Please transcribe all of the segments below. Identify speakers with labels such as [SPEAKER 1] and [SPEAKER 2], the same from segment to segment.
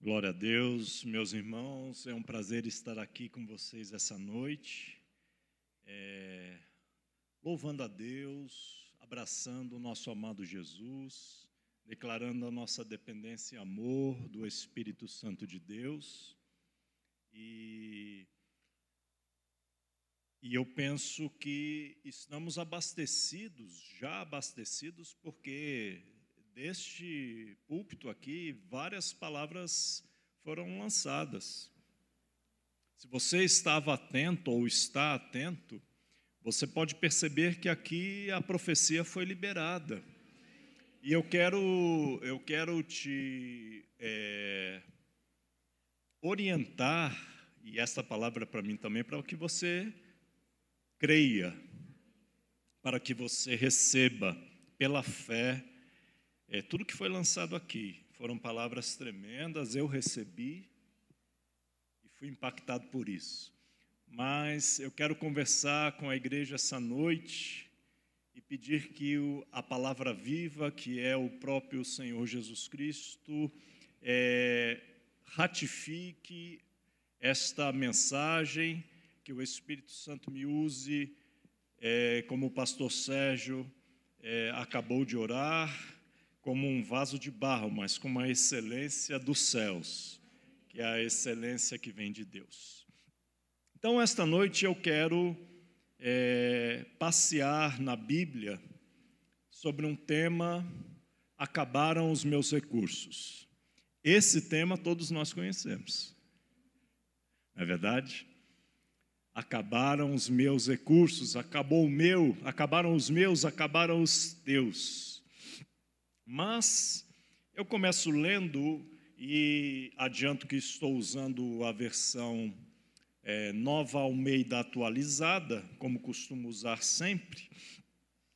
[SPEAKER 1] Glória a Deus, meus irmãos, é um prazer estar aqui com vocês essa noite, é, louvando a Deus, abraçando o nosso amado Jesus, declarando a nossa dependência e amor do Espírito Santo de Deus. E, e eu penso que estamos abastecidos, já abastecidos, porque deste púlpito aqui, várias palavras foram lançadas. Se você estava atento ou está atento, você pode perceber que aqui a profecia foi liberada. E eu quero, eu quero te é, orientar, e esta palavra para mim também, para que você creia, para que você receba pela fé é, tudo que foi lançado aqui foram palavras tremendas, eu recebi e fui impactado por isso. Mas eu quero conversar com a igreja essa noite e pedir que o, a palavra viva, que é o próprio Senhor Jesus Cristo, é, ratifique esta mensagem, que o Espírito Santo me use, é, como o pastor Sérgio é, acabou de orar como um vaso de barro, mas com uma excelência dos céus, que é a excelência que vem de Deus. Então, esta noite eu quero é, passear na Bíblia sobre um tema: acabaram os meus recursos. Esse tema todos nós conhecemos, não é verdade? Acabaram os meus recursos, acabou o meu, acabaram os meus, acabaram os teus. Mas eu começo lendo e adianto que estou usando a versão é, nova Almeida atualizada, como costumo usar sempre.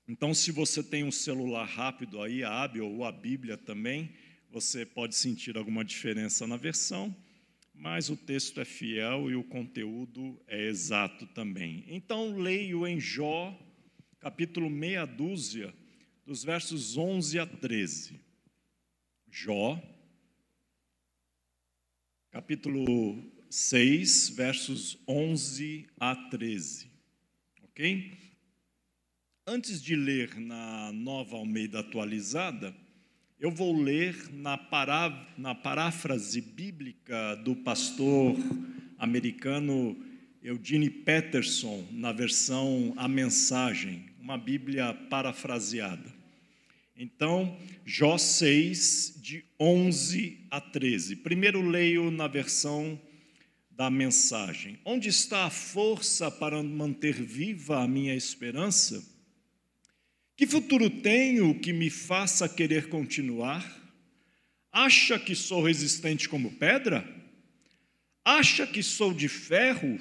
[SPEAKER 1] Então, se você tem um celular rápido aí, a Abel ou a Bíblia também, você pode sentir alguma diferença na versão, mas o texto é fiel e o conteúdo é exato também. Então, leio em Jó, capítulo meia dúzia, dos versos 11 a 13. Jó, capítulo 6, versos 11 a 13. Ok? Antes de ler na nova Almeida atualizada, eu vou ler na, pará, na paráfrase bíblica do pastor americano Eugene Peterson, na versão A Mensagem, uma Bíblia parafraseada. Então, Jó 6, de 11 a 13. Primeiro leio na versão da mensagem. Onde está a força para manter viva a minha esperança? Que futuro tenho que me faça querer continuar? Acha que sou resistente como pedra? Acha que sou de ferro?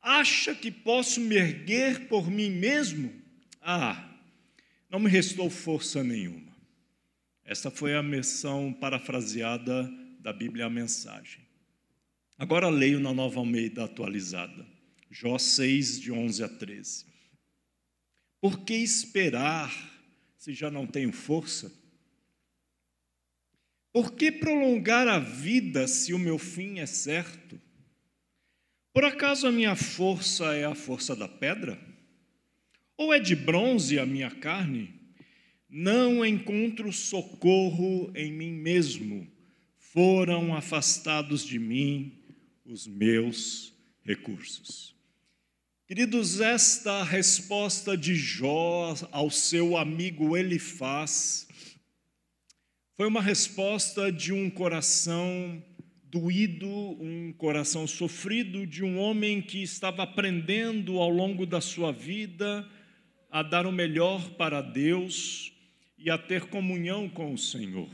[SPEAKER 1] Acha que posso me erguer por mim mesmo? Ah, não me restou força nenhuma. Essa foi a menção parafraseada da Bíblia a mensagem. Agora leio na Nova Almeida atualizada, Jó 6, de 11 a 13. Por que esperar se já não tenho força? Por que prolongar a vida se o meu fim é certo? Por acaso a minha força é a força da pedra? Ou é de bronze a minha carne? Não encontro socorro em mim mesmo. Foram afastados de mim os meus recursos. Queridos, esta resposta de Jó ao seu amigo Elifaz foi uma resposta de um coração doído, um coração sofrido, de um homem que estava aprendendo ao longo da sua vida a dar o melhor para Deus e a ter comunhão com o Senhor.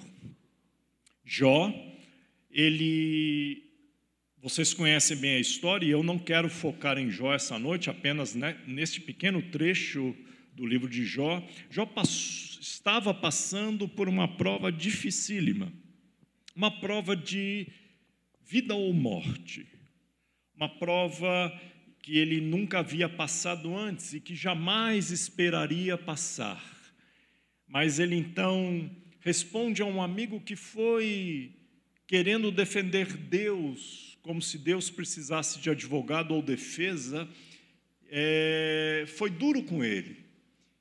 [SPEAKER 1] Jó, ele vocês conhecem bem a história e eu não quero focar em Jó essa noite, apenas neste pequeno trecho do livro de Jó. Jó estava passando por uma prova dificílima, uma prova de vida ou morte, uma prova que ele nunca havia passado antes e que jamais esperaria passar. Mas ele então responde a um amigo que foi querendo defender Deus, como se Deus precisasse de advogado ou defesa, é, foi duro com ele.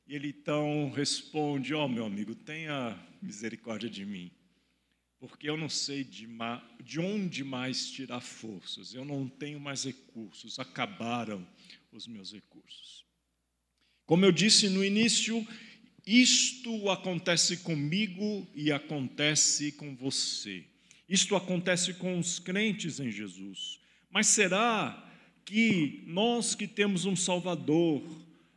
[SPEAKER 1] E ele então responde: Ó, oh, meu amigo, tenha misericórdia de mim, porque eu não sei de, de onde mais tirar forças, eu não tenho mais recursos, acabaram os meus recursos. Como eu disse no início, isto acontece comigo e acontece com você. Isto acontece com os crentes em Jesus. Mas será que nós que temos um Salvador,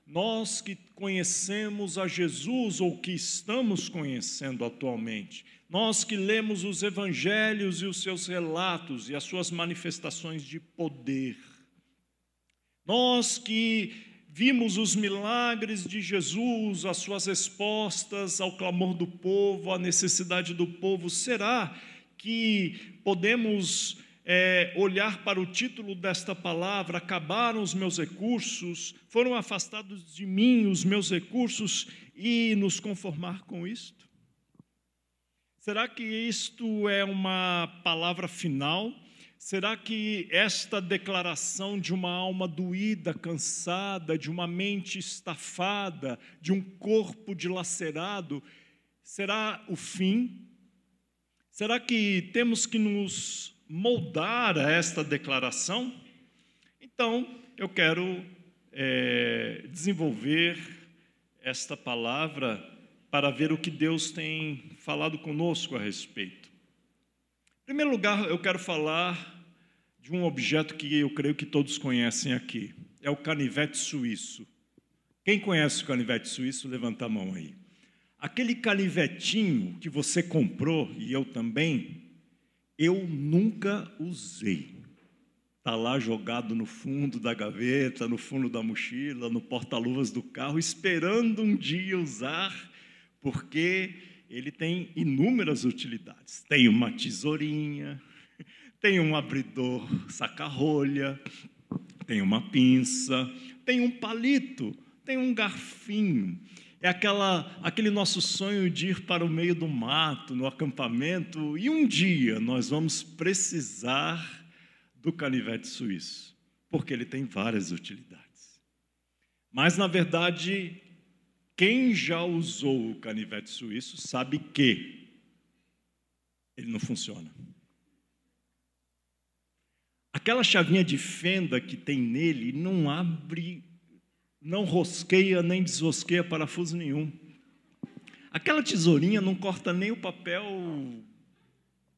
[SPEAKER 1] nós que conhecemos a Jesus ou que estamos conhecendo atualmente, nós que lemos os evangelhos e os seus relatos e as suas manifestações de poder, nós que vimos os milagres de Jesus, as suas respostas ao clamor do povo, à necessidade do povo, será que podemos é, olhar para o título desta palavra, acabaram os meus recursos, foram afastados de mim os meus recursos e nos conformar com isto? Será que isto é uma palavra final? Será que esta declaração de uma alma doída, cansada, de uma mente estafada, de um corpo dilacerado, será o fim? Será que temos que nos moldar a esta declaração? Então, eu quero é, desenvolver esta palavra para ver o que Deus tem falado conosco a respeito. Em primeiro lugar, eu quero falar de um objeto que eu creio que todos conhecem aqui. É o canivete suíço. Quem conhece o canivete suíço, levanta a mão aí. Aquele canivetinho que você comprou, e eu também, eu nunca usei. Está lá jogado no fundo da gaveta, no fundo da mochila, no porta-luvas do carro, esperando um dia usar, porque ele tem inúmeras utilidades. Tem uma tesourinha, tem um abridor saca-rolha, tem uma pinça, tem um palito, tem um garfinho. É aquela, aquele nosso sonho de ir para o meio do mato, no acampamento, e um dia nós vamos precisar do canivete suíço, porque ele tem várias utilidades. Mas, na verdade, quem já usou o canivete suíço sabe que ele não funciona. Aquela chavinha de fenda que tem nele não abre não rosqueia nem desrosqueia parafuso nenhum. Aquela tesourinha não corta nem o papel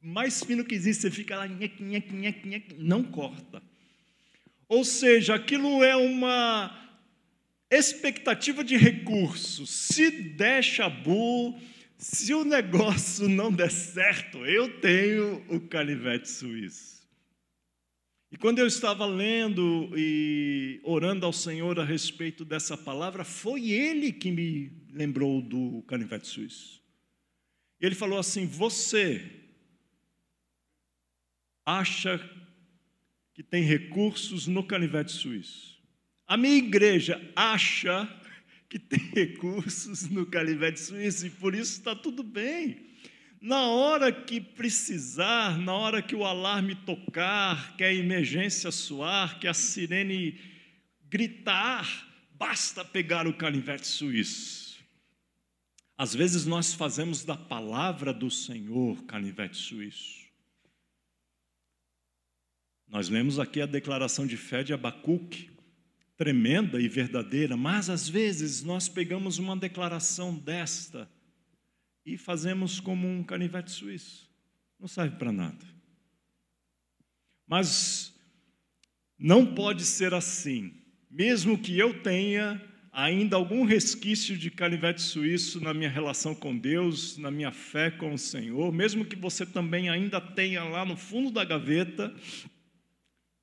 [SPEAKER 1] mais fino que existe, você fica lá, nhec, nhec, nhec, nhec, não corta. Ou seja, aquilo é uma expectativa de recursos. Se der chabu, se o negócio não der certo, eu tenho o canivete suíço. E quando eu estava lendo e orando ao Senhor a respeito dessa palavra, foi Ele que me lembrou do canivete suíço. Ele falou assim: Você acha que tem recursos no canivete suíço? A minha igreja acha que tem recursos no canivete suíço e por isso está tudo bem. Na hora que precisar, na hora que o alarme tocar, que a emergência soar, que a sirene gritar, basta pegar o canivete suíço. Às vezes nós fazemos da palavra do Senhor canivete suíço. Nós lemos aqui a declaração de fé de Abacuque, tremenda e verdadeira, mas às vezes nós pegamos uma declaração desta e fazemos como um canivete suíço. Não serve para nada. Mas não pode ser assim. Mesmo que eu tenha ainda algum resquício de canivete suíço na minha relação com Deus, na minha fé com o Senhor, mesmo que você também ainda tenha lá no fundo da gaveta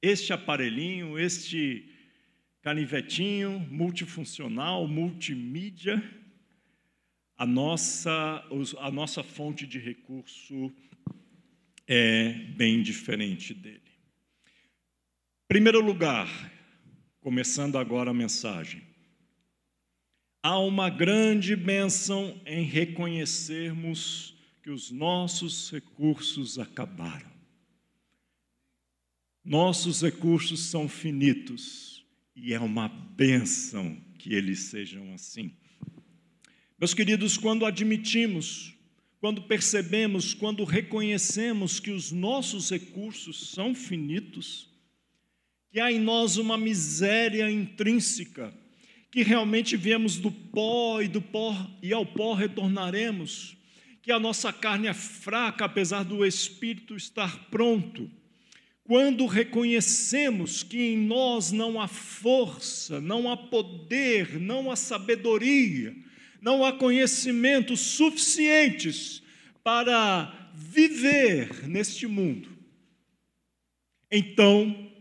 [SPEAKER 1] este aparelhinho, este canivetinho multifuncional, multimídia, a nossa, a nossa fonte de recurso é bem diferente dele. Primeiro lugar, começando agora a mensagem. Há uma grande bênção em reconhecermos que os nossos recursos acabaram. Nossos recursos são finitos e é uma bênção que eles sejam assim. Meus queridos, quando admitimos, quando percebemos, quando reconhecemos que os nossos recursos são finitos, que há em nós uma miséria intrínseca, que realmente viemos do pó e do pó e ao pó retornaremos, que a nossa carne é fraca apesar do espírito estar pronto. Quando reconhecemos que em nós não há força, não há poder, não há sabedoria, não há conhecimentos suficientes para viver neste mundo, então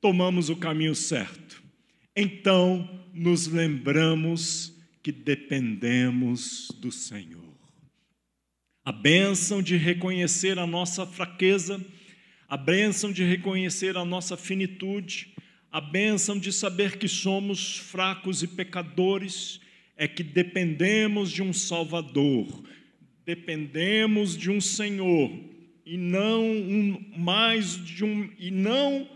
[SPEAKER 1] tomamos o caminho certo. Então nos lembramos que dependemos do Senhor. A bênção de reconhecer a nossa fraqueza, a bênção de reconhecer a nossa finitude, a bênção de saber que somos fracos e pecadores, é que dependemos de um Salvador, dependemos de um Senhor e não um, mais de um e não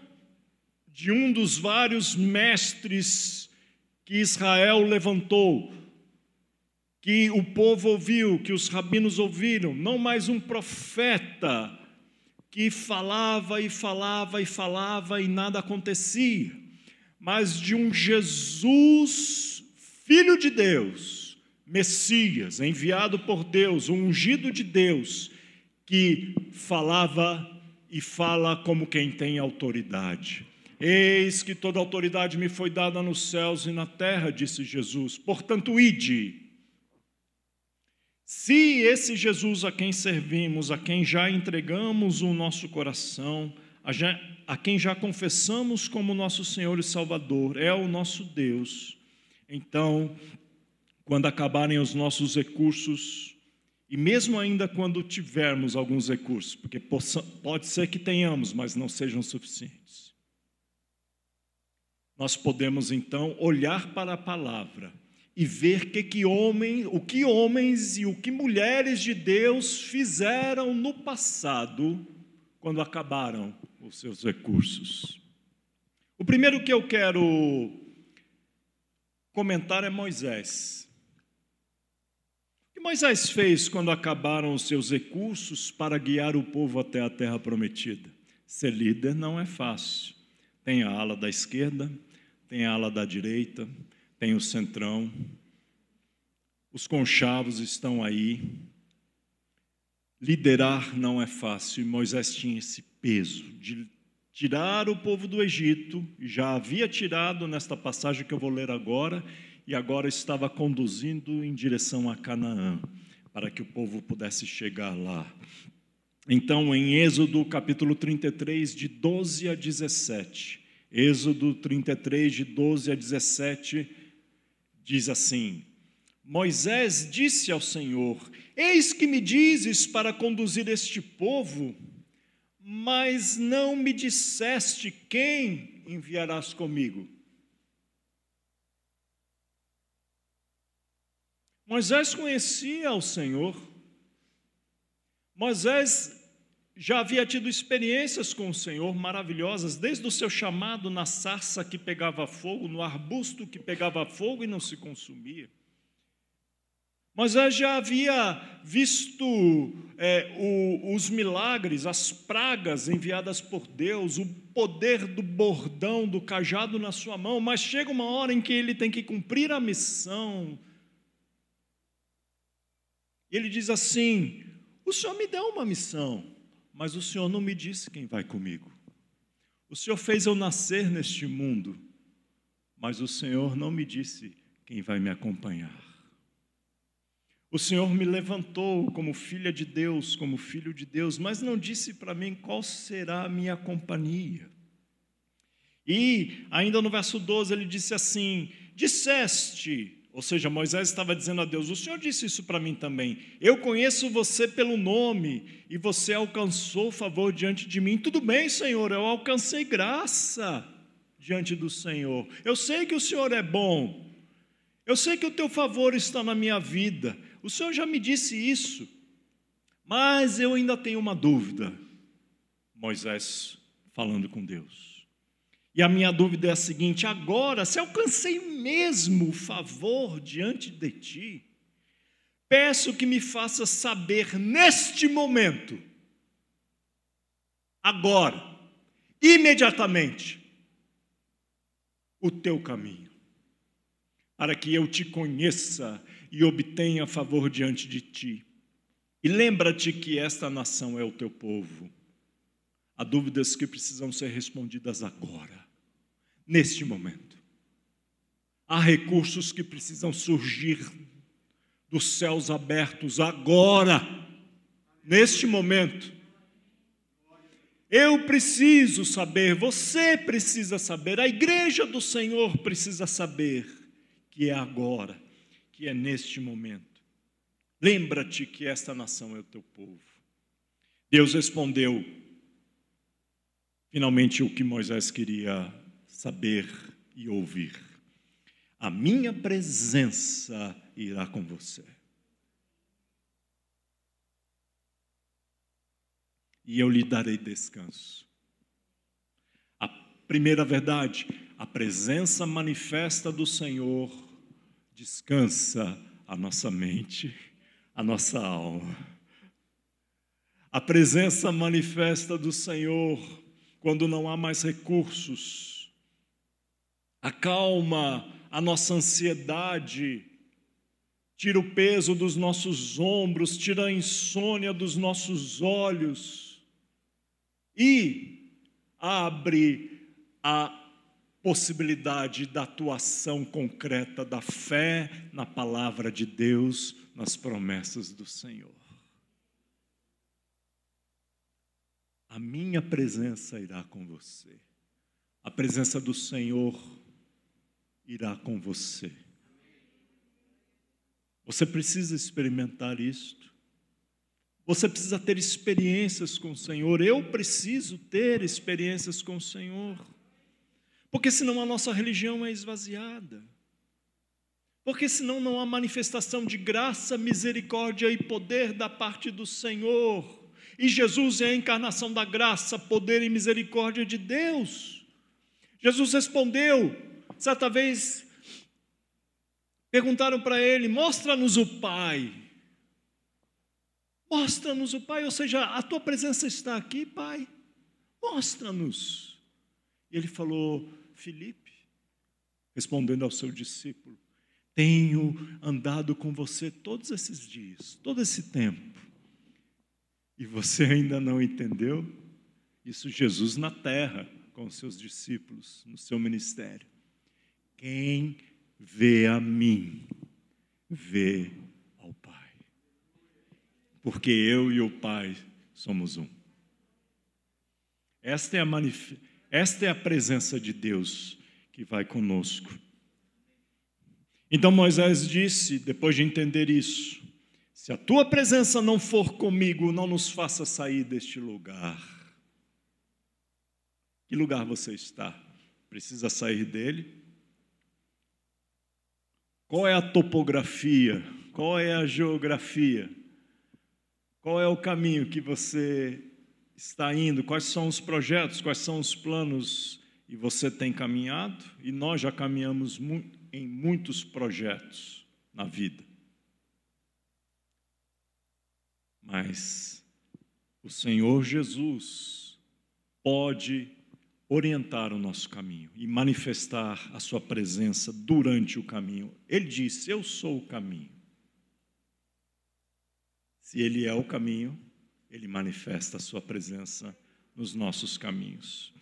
[SPEAKER 1] de um dos vários mestres que Israel levantou, que o povo ouviu, que os rabinos ouviram, não mais um profeta que falava e falava e falava e nada acontecia, mas de um Jesus, filho de Deus, Messias, enviado por Deus, ungido de Deus, que falava e fala como quem tem autoridade. Eis que toda autoridade me foi dada nos céus e na terra, disse Jesus. Portanto, ide. Se esse Jesus a quem servimos, a quem já entregamos o nosso coração, a, já, a quem já confessamos como nosso Senhor e Salvador, é o nosso Deus, então, quando acabarem os nossos recursos, e mesmo ainda quando tivermos alguns recursos, porque pode ser que tenhamos, mas não sejam suficientes. Nós podemos então olhar para a palavra e ver que, que homem, o que homens e o que mulheres de Deus fizeram no passado quando acabaram os seus recursos. O primeiro que eu quero comentar é Moisés. O que Moisés fez quando acabaram os seus recursos para guiar o povo até a terra prometida? Ser líder não é fácil. Tem a ala da esquerda, tem a ala da direita, tem o centrão, os conchavos estão aí. Liderar não é fácil, e Moisés tinha esse peso de tirar o povo do Egito, já havia tirado nesta passagem que eu vou ler agora, e agora estava conduzindo em direção a Canaã, para que o povo pudesse chegar lá. Então, em Êxodo capítulo 33, de 12 a 17, Êxodo 33, de 12 a 17, diz assim: Moisés disse ao Senhor: Eis que me dizes para conduzir este povo, mas não me disseste quem enviarás comigo. Moisés conhecia o Senhor. Moisés já havia tido experiências com o Senhor maravilhosas, desde o seu chamado na sarça que pegava fogo, no arbusto que pegava fogo e não se consumia. Moisés já havia visto é, o, os milagres, as pragas enviadas por Deus, o poder do bordão, do cajado na sua mão, mas chega uma hora em que ele tem que cumprir a missão. Ele diz assim: O Senhor me deu uma missão mas o Senhor não me disse quem vai comigo. O Senhor fez eu nascer neste mundo, mas o Senhor não me disse quem vai me acompanhar. O Senhor me levantou como filha de Deus, como filho de Deus, mas não disse para mim qual será a minha companhia. E, ainda no verso 12, ele disse assim: Disseste, ou seja, Moisés estava dizendo a Deus: O Senhor disse isso para mim também. Eu conheço você pelo nome e você alcançou favor diante de mim. Tudo bem, Senhor, eu alcancei graça diante do Senhor. Eu sei que o Senhor é bom. Eu sei que o teu favor está na minha vida. O Senhor já me disse isso. Mas eu ainda tenho uma dúvida. Moisés falando com Deus. E a minha dúvida é a seguinte: agora, se alcancei mesmo favor diante de ti, peço que me faça saber neste momento, agora, imediatamente, o teu caminho, para que eu te conheça e obtenha favor diante de ti. E lembra-te que esta nação é o teu povo. Há dúvidas que precisam ser respondidas agora, neste momento. Há recursos que precisam surgir dos céus abertos agora, neste momento. Eu preciso saber, você precisa saber, a igreja do Senhor precisa saber que é agora, que é neste momento. Lembra-te que esta nação é o teu povo. Deus respondeu, finalmente, o que Moisés queria saber e ouvir: A minha presença irá com você. E eu lhe darei descanso. A primeira verdade, a presença manifesta do Senhor descansa a nossa mente a nossa alma. A presença manifesta do Senhor quando não há mais recursos, acalma a nossa ansiedade, tira o peso dos nossos ombros, tira a insônia dos nossos olhos e abre a possibilidade da atuação concreta da fé na palavra de Deus nas promessas do Senhor. A minha presença irá com você. A presença do Senhor irá com você. Você precisa experimentar isto. Você precisa ter experiências com o Senhor. Eu preciso ter experiências com o Senhor. Porque senão a nossa religião é esvaziada. Porque senão não há manifestação de graça, misericórdia e poder da parte do Senhor. E Jesus é a encarnação da graça, poder e misericórdia de Deus. Jesus respondeu, certa vez, perguntaram para ele: Mostra-nos o Pai. Mostra-nos o Pai, ou seja, a tua presença está aqui, Pai. Mostra-nos. E ele falou: Filipe, respondendo ao seu discípulo: tenho andado com você todos esses dias, todo esse tempo, e você ainda não entendeu? Isso Jesus na terra, com os seus discípulos, no seu ministério. Quem vê a mim, vê ao Pai. Porque eu e o Pai somos um. Esta é a, manif... Esta é a presença de Deus que vai conosco. Então Moisés disse, depois de entender isso: Se a tua presença não for comigo, não nos faça sair deste lugar. Que lugar você está? Precisa sair dele? Qual é a topografia? Qual é a geografia? Qual é o caminho que você está indo? Quais são os projetos? Quais são os planos? E você tem caminhado? E nós já caminhamos em muitos projetos na vida. Mas o Senhor Jesus pode orientar o nosso caminho e manifestar a sua presença durante o caminho. Ele disse: Eu sou o caminho. Se Ele é o caminho, Ele manifesta a sua presença nos nossos caminhos.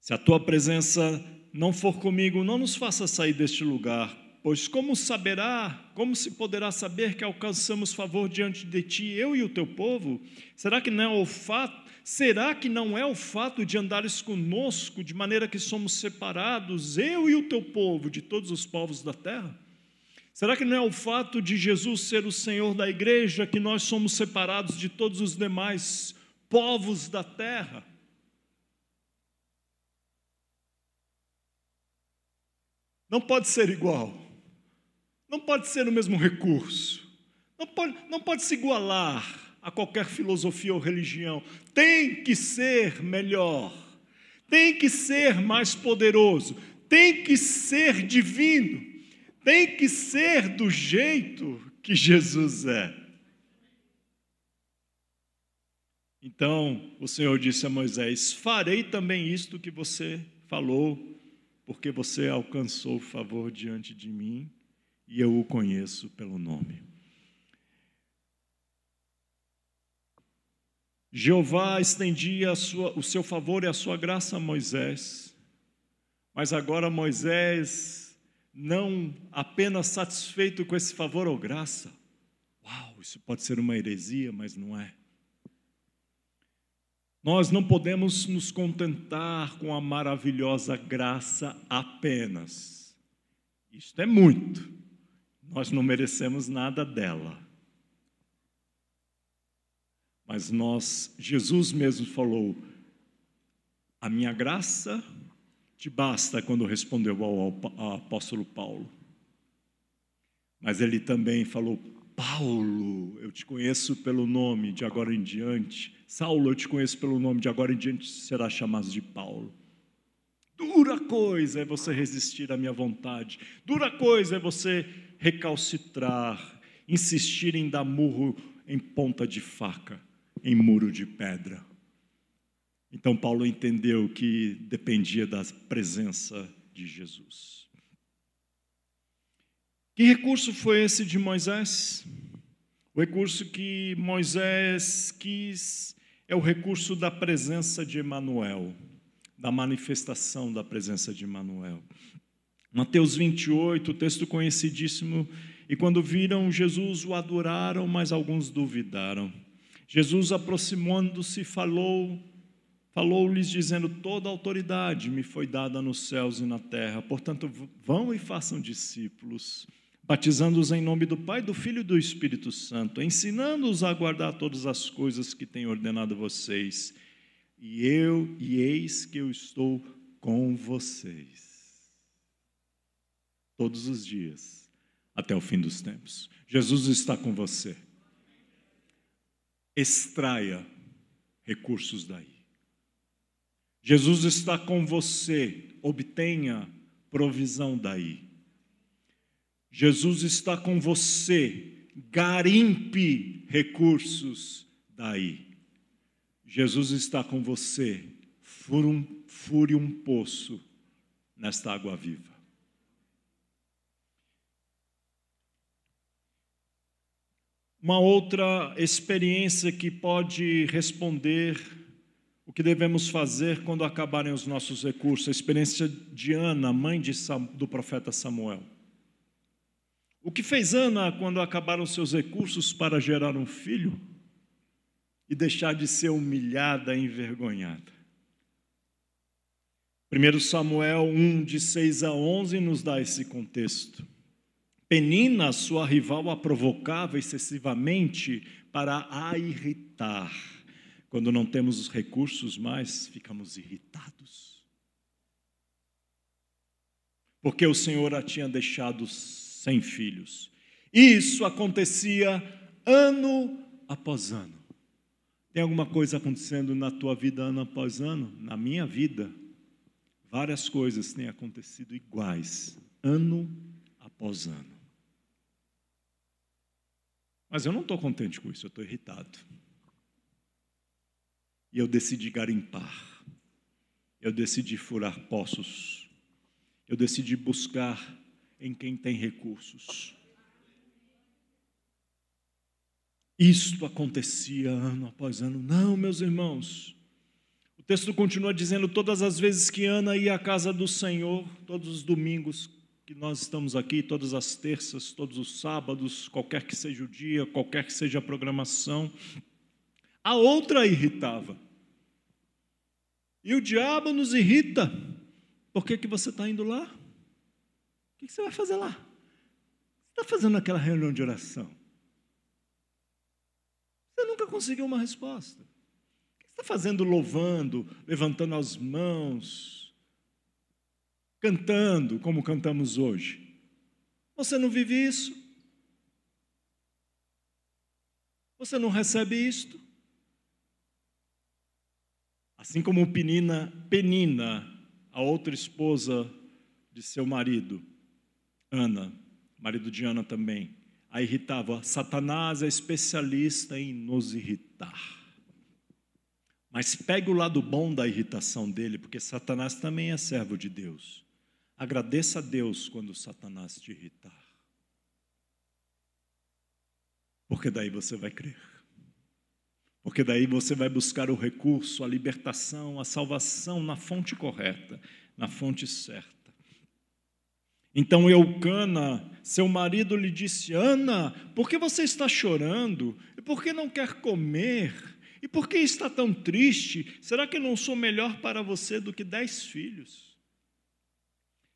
[SPEAKER 1] Se a tua presença não for comigo, não nos faça sair deste lugar, pois como saberá, como se poderá saber que alcançamos favor diante de ti, eu e o teu povo? Será que não é o fato, será que não é o fato de andares conosco de maneira que somos separados, eu e o teu povo, de todos os povos da terra? Será que não é o fato de Jesus ser o Senhor da igreja que nós somos separados de todos os demais povos da terra? Não pode ser igual. Não pode ser o mesmo recurso. Não pode, não pode se igualar a qualquer filosofia ou religião. Tem que ser melhor, tem que ser mais poderoso, tem que ser divino, tem que ser do jeito que Jesus é. Então o Senhor disse a Moisés: Farei também isto que você falou, porque você alcançou favor diante de mim e eu o conheço pelo nome. Jeová estendia sua, o seu favor e a sua graça a Moisés, mas agora Moisés, não apenas satisfeito com esse favor ou graça, uau, isso pode ser uma heresia, mas não é. Nós não podemos nos contentar com a maravilhosa graça apenas. Isto é muito. Nós não merecemos nada dela. Mas nós, Jesus mesmo falou: "A minha graça te basta", quando respondeu ao, ao apóstolo Paulo. Mas ele também falou: Paulo, eu te conheço pelo nome de agora em diante. Saulo, eu te conheço pelo nome de agora em diante, será chamado de Paulo. Dura coisa é você resistir à minha vontade. Dura coisa é você recalcitrar, insistir em dar murro em ponta de faca, em muro de pedra. Então Paulo entendeu que dependia da presença de Jesus. Que recurso foi esse de Moisés? O recurso que Moisés quis é o recurso da presença de Emanuel, da manifestação da presença de Emanuel. Mateus 28, texto conhecidíssimo, e quando viram Jesus o adoraram, mas alguns duvidaram. Jesus aproximando-se falou falou-lhes dizendo: Toda autoridade me foi dada nos céus e na terra. Portanto, vão e façam discípulos batizando-os em nome do Pai, do Filho e do Espírito Santo, ensinando-os a guardar todas as coisas que tenho ordenado a vocês. E eu, e eis que eu estou com vocês todos os dias, até o fim dos tempos. Jesus está com você. Extraia recursos daí. Jesus está com você, obtenha provisão daí. Jesus está com você, garimpe recursos daí. Jesus está com você, fure um, fure um poço nesta água viva. Uma outra experiência que pode responder o que devemos fazer quando acabarem os nossos recursos, a experiência de Ana, mãe de, do profeta Samuel. O que fez Ana quando acabaram seus recursos para gerar um filho e deixar de ser humilhada e envergonhada? 1 Samuel 1, de 6 a 11, nos dá esse contexto. Penina, sua rival, a provocava excessivamente para a irritar. Quando não temos os recursos mais, ficamos irritados. Porque o Senhor a tinha deixado sem filhos. Isso acontecia ano após ano. Tem alguma coisa acontecendo na tua vida ano após ano? Na minha vida, várias coisas têm acontecido iguais, ano após ano. Mas eu não estou contente com isso, eu estou irritado. E eu decidi garimpar, eu decidi furar poços, eu decidi buscar em quem tem recursos. Isto acontecia ano após ano. Não, meus irmãos. O texto continua dizendo: todas as vezes que Ana ia à casa do Senhor, todos os domingos que nós estamos aqui, todas as terças, todos os sábados, qualquer que seja o dia, qualquer que seja a programação, a outra irritava. E o diabo nos irrita. Por que, que você está indo lá? O que você vai fazer lá? Você está fazendo aquela reunião de oração? Você nunca conseguiu uma resposta. O que você está fazendo louvando, levantando as mãos, cantando como cantamos hoje? Você não vive isso? Você não recebe isto? Assim como Penina, Penina, a outra esposa de seu marido, Ana, marido de Ana também, a irritava. Satanás é especialista em nos irritar. Mas pegue o lado bom da irritação dele, porque Satanás também é servo de Deus. Agradeça a Deus quando Satanás te irritar. Porque daí você vai crer. Porque daí você vai buscar o recurso, a libertação, a salvação na fonte correta, na fonte certa. Então Eucana, seu marido, lhe disse: Ana, por que você está chorando? E por que não quer comer? E por que está tão triste? Será que não sou melhor para você do que dez filhos?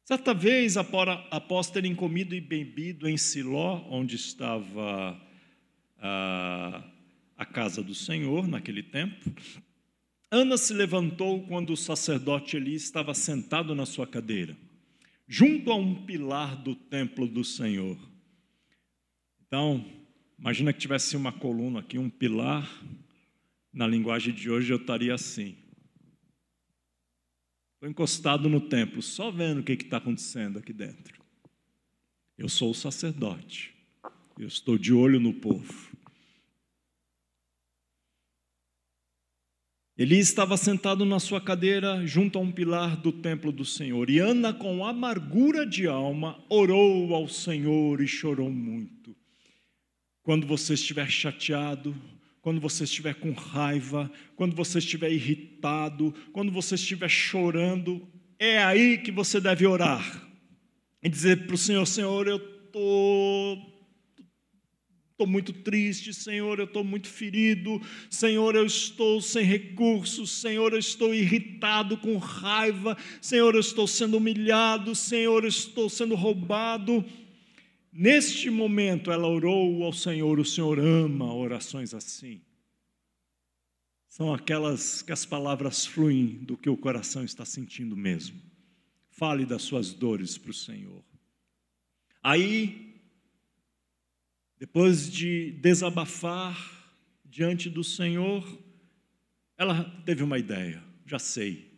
[SPEAKER 1] Certa vez, após terem comido e bebido em Siló, onde estava ah, a casa do Senhor naquele tempo. Ana se levantou quando o sacerdote Eli estava sentado na sua cadeira, junto a um pilar do templo do Senhor. Então, imagina que tivesse uma coluna aqui, um pilar. Na linguagem de hoje eu estaria assim. Estou encostado no templo, só vendo o que está acontecendo aqui dentro. Eu sou o sacerdote. Eu estou de olho no povo. Eli estava sentado na sua cadeira junto a um pilar do templo do Senhor, e Ana, com amargura de alma, orou ao Senhor e chorou muito. Quando você estiver chateado, quando você estiver com raiva, quando você estiver irritado, quando você estiver chorando, é aí que você deve orar e dizer para o Senhor: Senhor, eu estou Estou muito triste, Senhor, eu estou muito ferido, Senhor, eu estou sem recursos, Senhor, eu estou irritado, com raiva, Senhor, eu estou sendo humilhado, Senhor, eu estou sendo roubado. Neste momento ela orou ao Senhor, o Senhor ama orações assim. São aquelas que as palavras fluem do que o coração está sentindo mesmo. Fale das suas dores para o Senhor. Aí depois de desabafar diante do Senhor, ela teve uma ideia, já sei,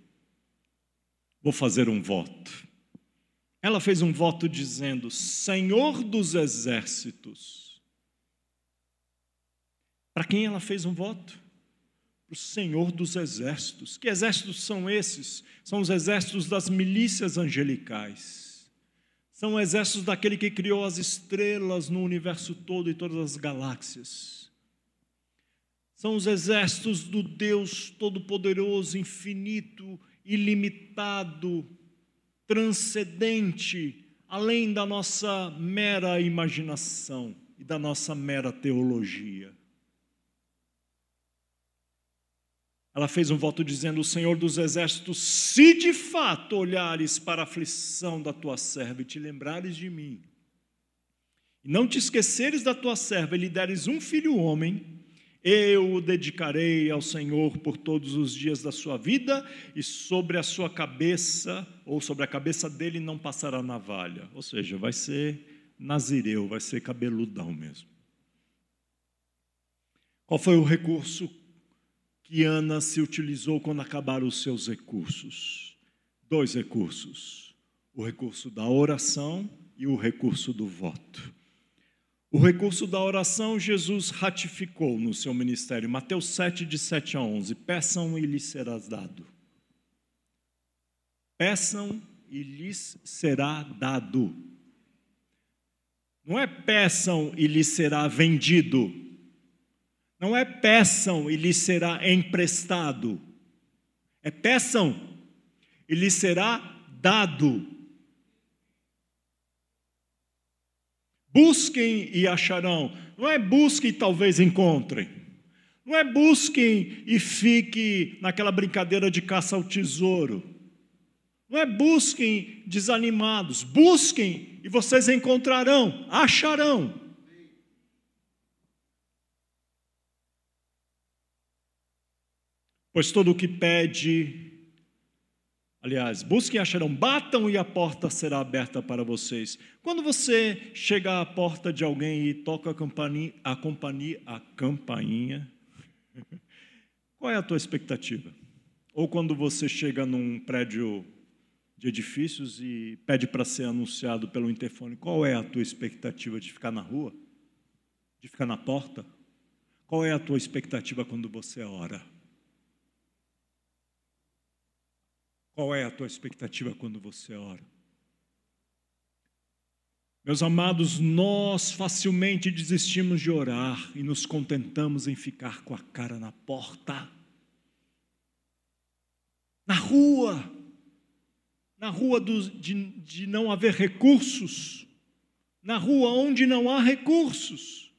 [SPEAKER 1] vou fazer um voto. Ela fez um voto dizendo: Senhor dos exércitos. Para quem ela fez um voto? Para o Senhor dos exércitos. Que exércitos são esses? São os exércitos das milícias angelicais são exércitos daquele que criou as estrelas no universo todo e todas as galáxias. São os exércitos do Deus Todo-Poderoso, infinito, ilimitado, transcendente, além da nossa mera imaginação e da nossa mera teologia. Ela fez um voto dizendo: O Senhor dos Exércitos, se de fato olhares para a aflição da tua serva e te lembrares de mim, e não te esqueceres da tua serva e lhe deres um filho homem, eu o dedicarei ao Senhor por todos os dias da sua vida, e sobre a sua cabeça, ou sobre a cabeça dele, não passará navalha. Ou seja, vai ser nazireu, vai ser cabeludão mesmo. Qual foi o recurso que Ana se utilizou quando acabaram os seus recursos. Dois recursos: o recurso da oração e o recurso do voto. O recurso da oração Jesus ratificou no seu ministério. Mateus 7, de 7 a 11. Peçam e lhes será dado. Peçam e lhes será dado. Não é peçam e lhes será vendido não é peçam e lhe será emprestado. É peçam e lhe será dado. Busquem e acharão. Não é busquem e talvez encontrem. Não é busquem e fique naquela brincadeira de caça ao tesouro. Não é busquem desanimados. Busquem e vocês encontrarão, acharão. Pois todo o que pede, Aliás, busquem e acharão, batam e a porta será aberta para vocês. Quando você chega à porta de alguém e toca a campainha, a, companhia, a campainha, qual é a tua expectativa? Ou quando você chega num prédio de edifícios e pede para ser anunciado pelo interfone, qual é a tua expectativa de ficar na rua? De ficar na porta? Qual é a tua expectativa quando você ora? Qual é a tua expectativa quando você ora? Meus amados, nós facilmente desistimos de orar e nos contentamos em ficar com a cara na porta. Na rua, na rua do, de, de não haver recursos, na rua onde não há recursos.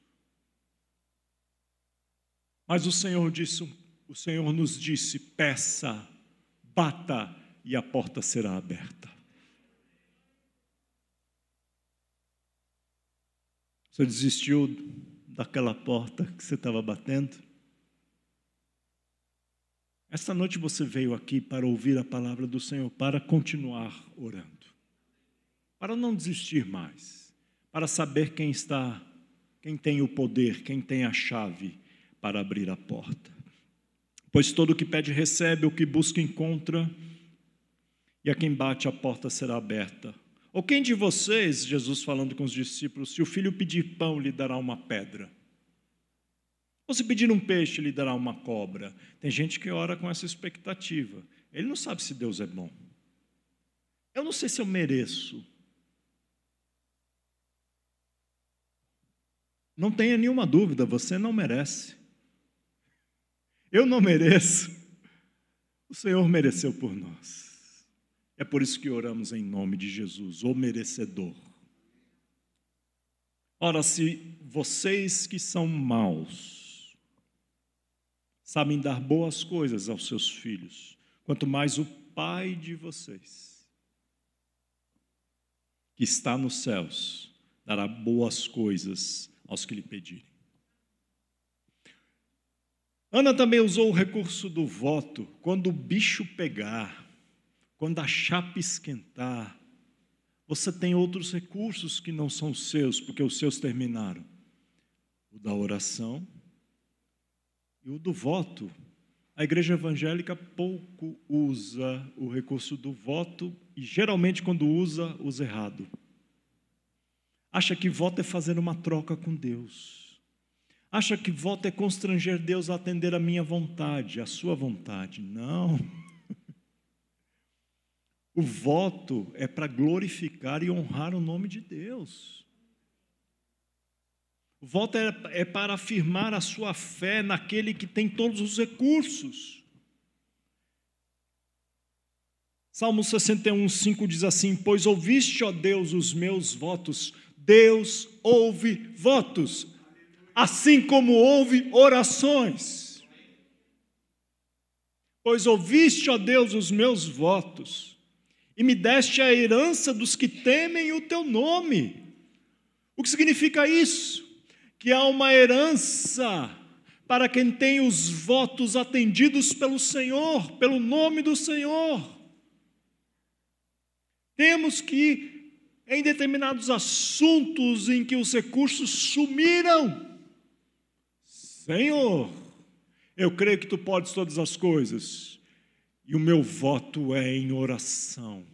[SPEAKER 1] Mas o Senhor disse, o Senhor nos disse: peça, bata e a porta será aberta. Você desistiu daquela porta que você estava batendo? Esta noite você veio aqui para ouvir a palavra do Senhor, para continuar orando, para não desistir mais, para saber quem está, quem tem o poder, quem tem a chave para abrir a porta. Pois todo o que pede recebe, o que busca encontra e a quem bate a porta será aberta. Ou quem de vocês, Jesus falando com os discípulos, se o filho pedir pão, lhe dará uma pedra? Ou se pedir um peixe, lhe dará uma cobra? Tem gente que ora com essa expectativa. Ele não sabe se Deus é bom. Eu não sei se eu mereço. Não tenha nenhuma dúvida, você não merece. Eu não mereço. O Senhor mereceu por nós. É por isso que oramos em nome de Jesus, o merecedor. Ora, se vocês que são maus sabem dar boas coisas aos seus filhos, quanto mais o Pai de vocês, que está nos céus, dará boas coisas aos que lhe pedirem. Ana também usou o recurso do voto quando o bicho pegar. Quando a chapa esquentar, você tem outros recursos que não são seus, porque os seus terminaram. O da oração e o do voto. A igreja evangélica pouco usa o recurso do voto e geralmente quando usa, usa errado. Acha que voto é fazer uma troca com Deus. Acha que voto é constranger Deus a atender a minha vontade, a sua vontade. Não. O voto é para glorificar e honrar o nome de Deus. O voto é, é, para afirmar a sua fé naquele que tem todos os recursos. Salmo 61, 5 diz assim: Pois ouviste, ó Deus, os meus votos. Deus ouve votos, assim como ouve orações. Pois ouviste, ó Deus, os meus votos e me deste a herança dos que temem o teu nome. O que significa isso? Que há uma herança para quem tem os votos atendidos pelo Senhor, pelo nome do Senhor. Temos que, em determinados assuntos em que os recursos sumiram, Senhor, eu creio que tu podes todas as coisas e o meu voto é em oração.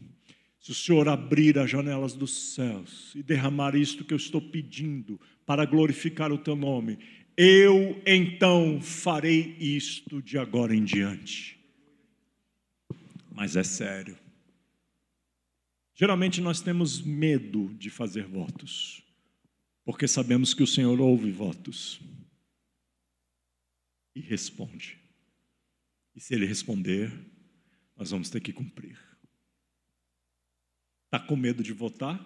[SPEAKER 1] Se o Senhor abrir as janelas dos céus e derramar isto que eu estou pedindo para glorificar o teu nome, eu então farei isto de agora em diante. Mas é sério. Geralmente nós temos medo de fazer votos, porque sabemos que o Senhor ouve votos e responde. E se Ele responder, nós vamos ter que cumprir. Está com medo de votar?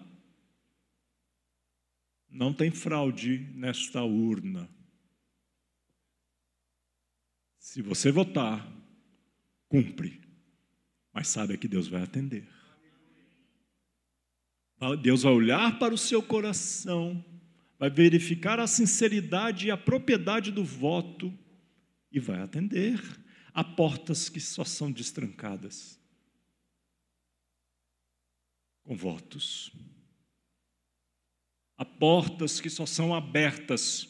[SPEAKER 1] Não tem fraude nesta urna. Se você votar, cumpre. Mas sabe que Deus vai atender. Deus vai olhar para o seu coração, vai verificar a sinceridade e a propriedade do voto e vai atender. Há portas que só são destrancadas. com votos. Há portas que só são abertas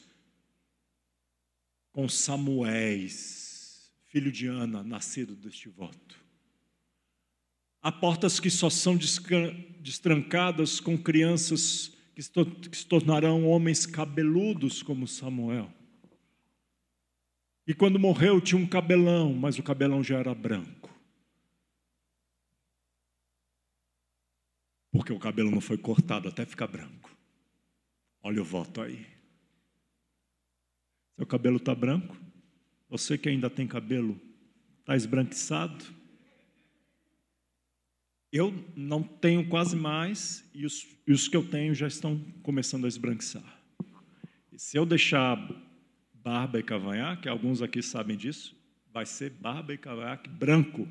[SPEAKER 1] com Samuéis, filho de Ana, nascido deste voto. Há portas que só são destrancadas com crianças que se tornarão homens cabeludos como Samuel. E quando morreu tinha um cabelão, mas o cabelão já era branco. Porque o cabelo não foi cortado até ficar branco. Olha o voto aí. Seu cabelo está branco? Você que ainda tem cabelo, está esbranquiçado? Eu não tenho quase mais e os, e os, que eu tenho já estão começando a esbranquiçar. E se eu deixar barba e cavanhaque, alguns aqui sabem disso, vai ser barba e cavanhaque branco.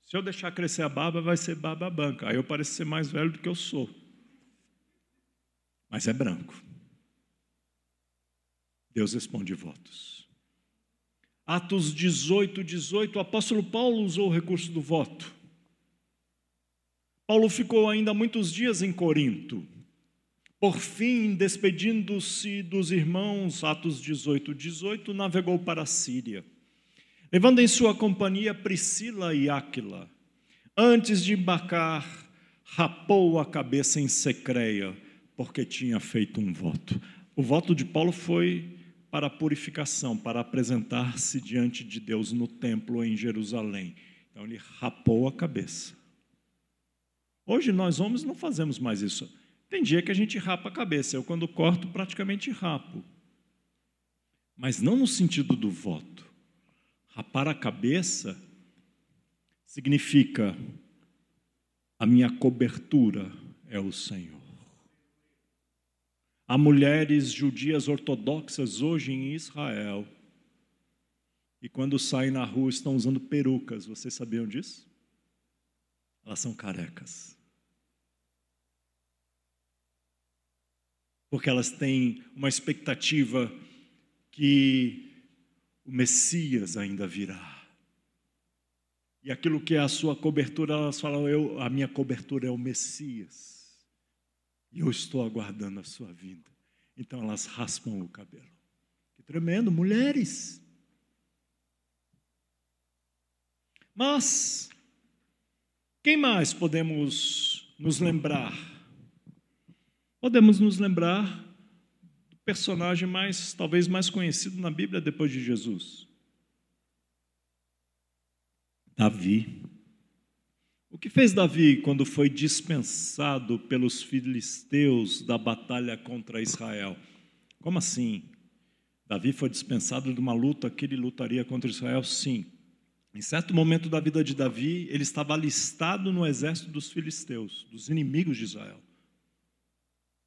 [SPEAKER 1] Se eu deixar crescer a barba, vai ser barba branca. Aí eu pareço ser mais velho do que eu sou. Mas é branco. Deus responde votos. Atos 18, 18, o apóstolo Paulo usou o recurso do voto. Paulo ficou ainda muitos dias em Corinto. Por fim, despedindo-se dos irmãos, Atos 18, 18, navegou para a Síria, levando em sua companhia Priscila e Áquila. Antes de embarcar, rapou a cabeça em Secreia, porque tinha feito um voto. O voto de Paulo foi para a purificação, para apresentar-se diante de Deus no templo em Jerusalém. Então ele rapou a cabeça. Hoje nós homens não fazemos mais isso. Tem dia que a gente rapa a cabeça. Eu, quando corto, praticamente rapo. Mas não no sentido do voto. Rapar a cabeça significa a minha cobertura é o Senhor. Há mulheres judias ortodoxas hoje em Israel e quando saem na rua estão usando perucas. Vocês sabiam disso? elas são carecas. Porque elas têm uma expectativa que o Messias ainda virá. E aquilo que é a sua cobertura, elas falam: eu, a minha cobertura é o Messias. E eu estou aguardando a sua vinda. Então elas raspam o cabelo. Que tremendo, mulheres. Mas quem mais podemos nos lembrar? Podemos nos lembrar do personagem mais, talvez mais conhecido na Bíblia depois de Jesus. Davi. O que fez Davi quando foi dispensado pelos filisteus da batalha contra Israel? Como assim? Davi foi dispensado de uma luta que ele lutaria contra Israel? Sim. Em certo momento da vida de Davi, ele estava alistado no exército dos filisteus, dos inimigos de Israel.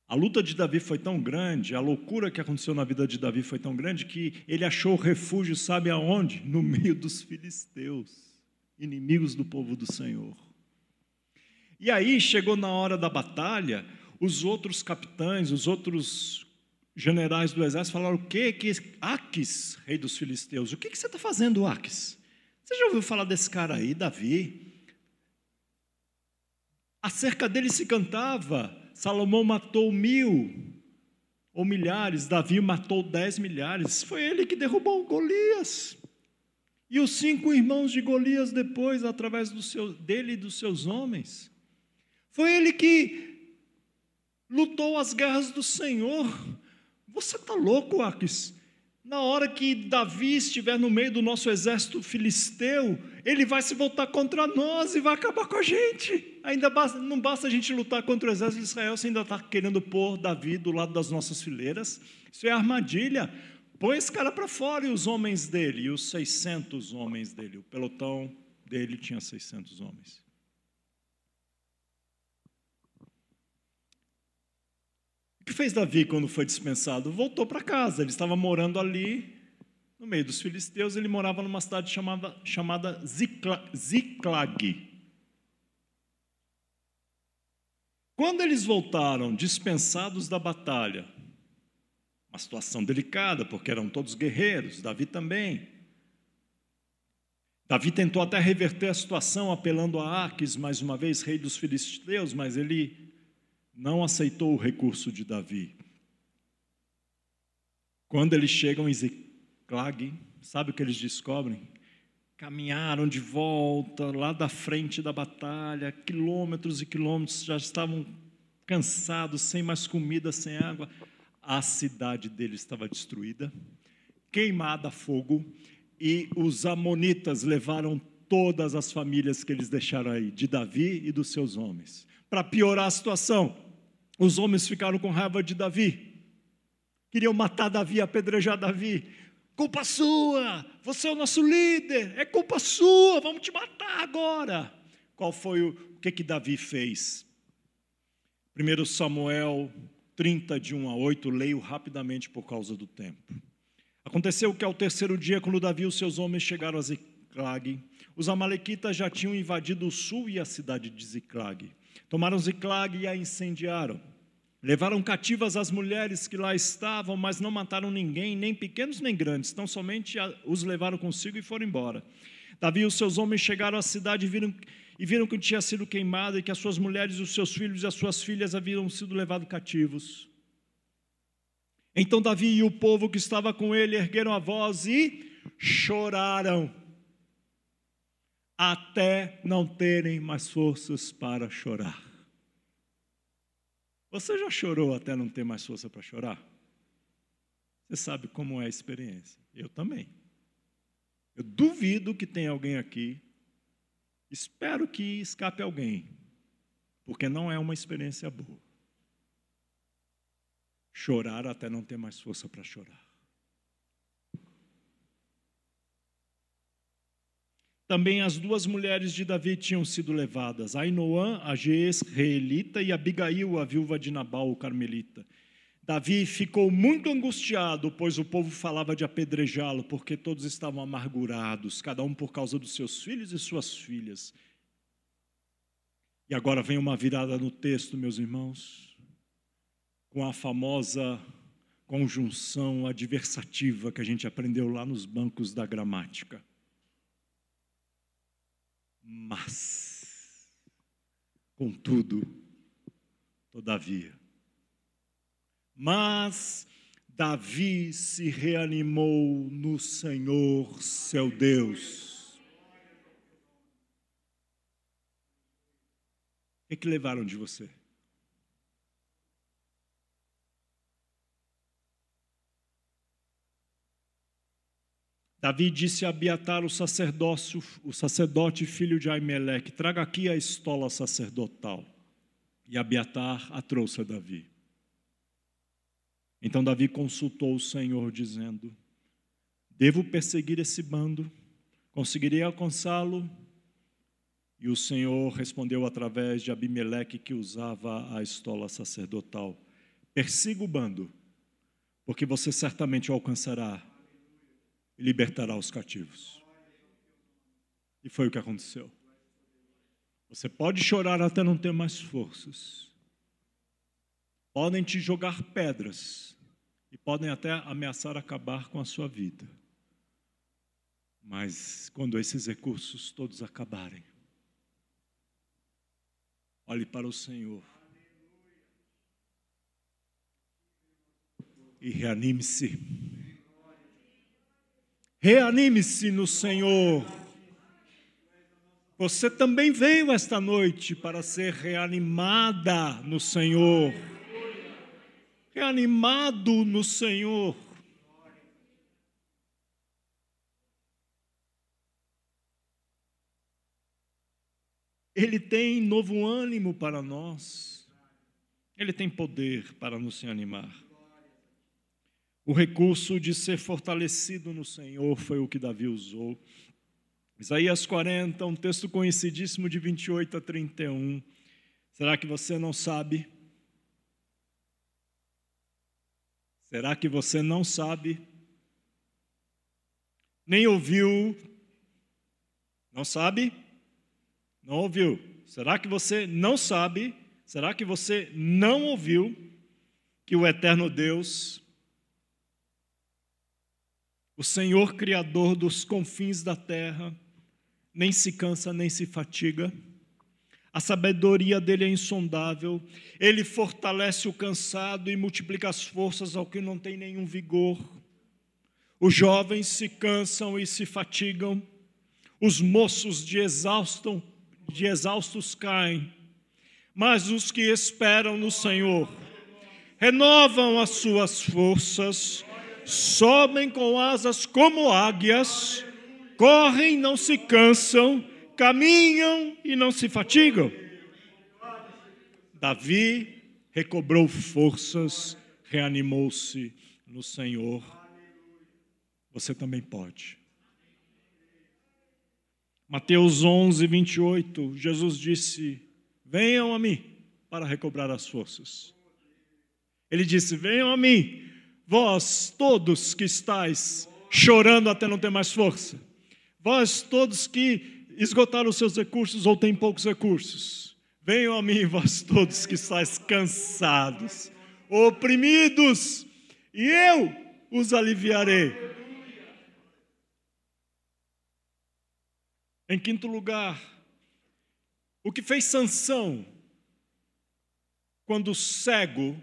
[SPEAKER 1] A luta de Davi foi tão grande, a loucura que aconteceu na vida de Davi foi tão grande que ele achou refúgio, sabe aonde? No meio dos filisteus, inimigos do povo do Senhor. E aí chegou na hora da batalha, os outros capitães, os outros generais do exército falaram: O que? que Aques, rei dos filisteus, o que, que você está fazendo, Aques? Você já ouviu falar desse cara aí, Davi? Acerca dele se cantava: Salomão matou mil ou milhares, Davi matou dez milhares. Foi ele que derrubou Golias. E os cinco irmãos de Golias depois, através do seu, dele e dos seus homens. Foi ele que lutou as guerras do Senhor. Você está louco, Aques? Na hora que Davi estiver no meio do nosso exército filisteu, ele vai se voltar contra nós e vai acabar com a gente. Ainda basta, não basta a gente lutar contra o exército de Israel, você ainda está querendo pôr Davi do lado das nossas fileiras. Isso é armadilha. Põe esse cara para fora e os homens dele, e os 600 homens dele. O pelotão dele tinha 600 homens. O que fez Davi quando foi dispensado? Voltou para casa. Ele estava morando ali, no meio dos filisteus. Ele morava numa cidade chamada, chamada Ziclag. Quando eles voltaram, dispensados da batalha, uma situação delicada, porque eram todos guerreiros, Davi também. Davi tentou até reverter a situação, apelando a Arques, mais uma vez, rei dos filisteus, mas ele não aceitou o recurso de Davi. Quando eles chegam em Ziclag, sabe o que eles descobrem? Caminharam de volta lá da frente da batalha, quilômetros e quilômetros, já estavam cansados, sem mais comida, sem água. A cidade deles estava destruída, queimada a fogo, e os amonitas levaram todas as famílias que eles deixaram aí, de Davi e dos seus homens. Para piorar a situação, os homens ficaram com raiva de Davi, queriam matar Davi, apedrejar Davi. Culpa sua, você é o nosso líder, é culpa sua, vamos te matar agora. Qual foi o, o que que Davi fez? 1 Samuel 30, de 1 a 8, leio rapidamente por causa do tempo. Aconteceu que ao terceiro dia, quando Davi e os seus homens chegaram a Ziclag, os amalequitas já tinham invadido o sul e a cidade de Ziclag. Tomaram Ziclag e a incendiaram. Levaram cativas as mulheres que lá estavam, mas não mataram ninguém, nem pequenos nem grandes, tão somente os levaram consigo e foram embora. Davi e os seus homens chegaram à cidade e viram, e viram que tinha sido queimado e que as suas mulheres, os seus filhos e as suas filhas haviam sido levados cativos. Então Davi e o povo que estava com ele ergueram a voz e choraram, até não terem mais forças para chorar. Você já chorou até não ter mais força para chorar? Você sabe como é a experiência. Eu também. Eu duvido que tenha alguém aqui. Espero que escape alguém, porque não é uma experiência boa. Chorar até não ter mais força para chorar. Também as duas mulheres de Davi tinham sido levadas, Ainoã, a Jezreelita, e Abigail, a viúva de Nabal, o carmelita. Davi ficou muito angustiado, pois o povo falava de apedrejá-lo, porque todos estavam amargurados, cada um por causa dos seus filhos e suas filhas. E agora vem uma virada no texto, meus irmãos, com a famosa conjunção adversativa que a gente aprendeu lá nos bancos da gramática mas, contudo, todavia. Mas Davi se reanimou no Senhor seu Deus. O que, que levaram de você? Davi disse a Abiatar, o o sacerdote filho de Aimeleque, traga aqui a estola sacerdotal. E Abiatar a trouxe a Davi. Então Davi consultou o Senhor, dizendo: Devo perseguir esse bando? Conseguirei alcançá-lo? E o Senhor respondeu através de Abimeleque, que usava a estola sacerdotal: Persiga o bando, porque você certamente o alcançará e libertará os cativos. E foi o que aconteceu. Você pode chorar até não ter mais forças. Podem te jogar pedras e podem até ameaçar acabar com a sua vida. Mas quando esses recursos todos acabarem, olhe para o Senhor e reanime-se Reanime-se no Senhor. Você também veio esta noite para ser reanimada no Senhor. Reanimado no Senhor. Ele tem novo ânimo para nós. Ele tem poder para nos animar. O recurso de ser fortalecido no Senhor foi o que Davi usou. Isaías 40, um texto conhecidíssimo de 28 a 31. Será que você não sabe? Será que você não sabe? Nem ouviu? Não sabe? Não ouviu? Será que você não sabe? Será que você não ouviu que o eterno Deus o Senhor Criador dos confins da terra, nem se cansa, nem se fatiga. A sabedoria dele é insondável. Ele fortalece o cansado e multiplica as forças ao que não tem nenhum vigor. Os jovens se cansam e se fatigam. Os moços de, exaustam, de exaustos caem. Mas os que esperam no Senhor renovam as suas forças, sobem com asas como águias, correm, não se cansam caminham e não se fatigam. Davi recobrou forças, reanimou-se no Senhor. Você também pode. Mateus 11, 28, Jesus disse: Venham a mim para recobrar as forças. Ele disse: Venham a mim, vós todos que estáis chorando até não ter mais força, vós todos que esgotaram os seus recursos ou têm poucos recursos. Venham a mim, vós todos que estáis cansados, oprimidos, e eu os aliviarei. Em quinto lugar, o que fez Sansão quando cego,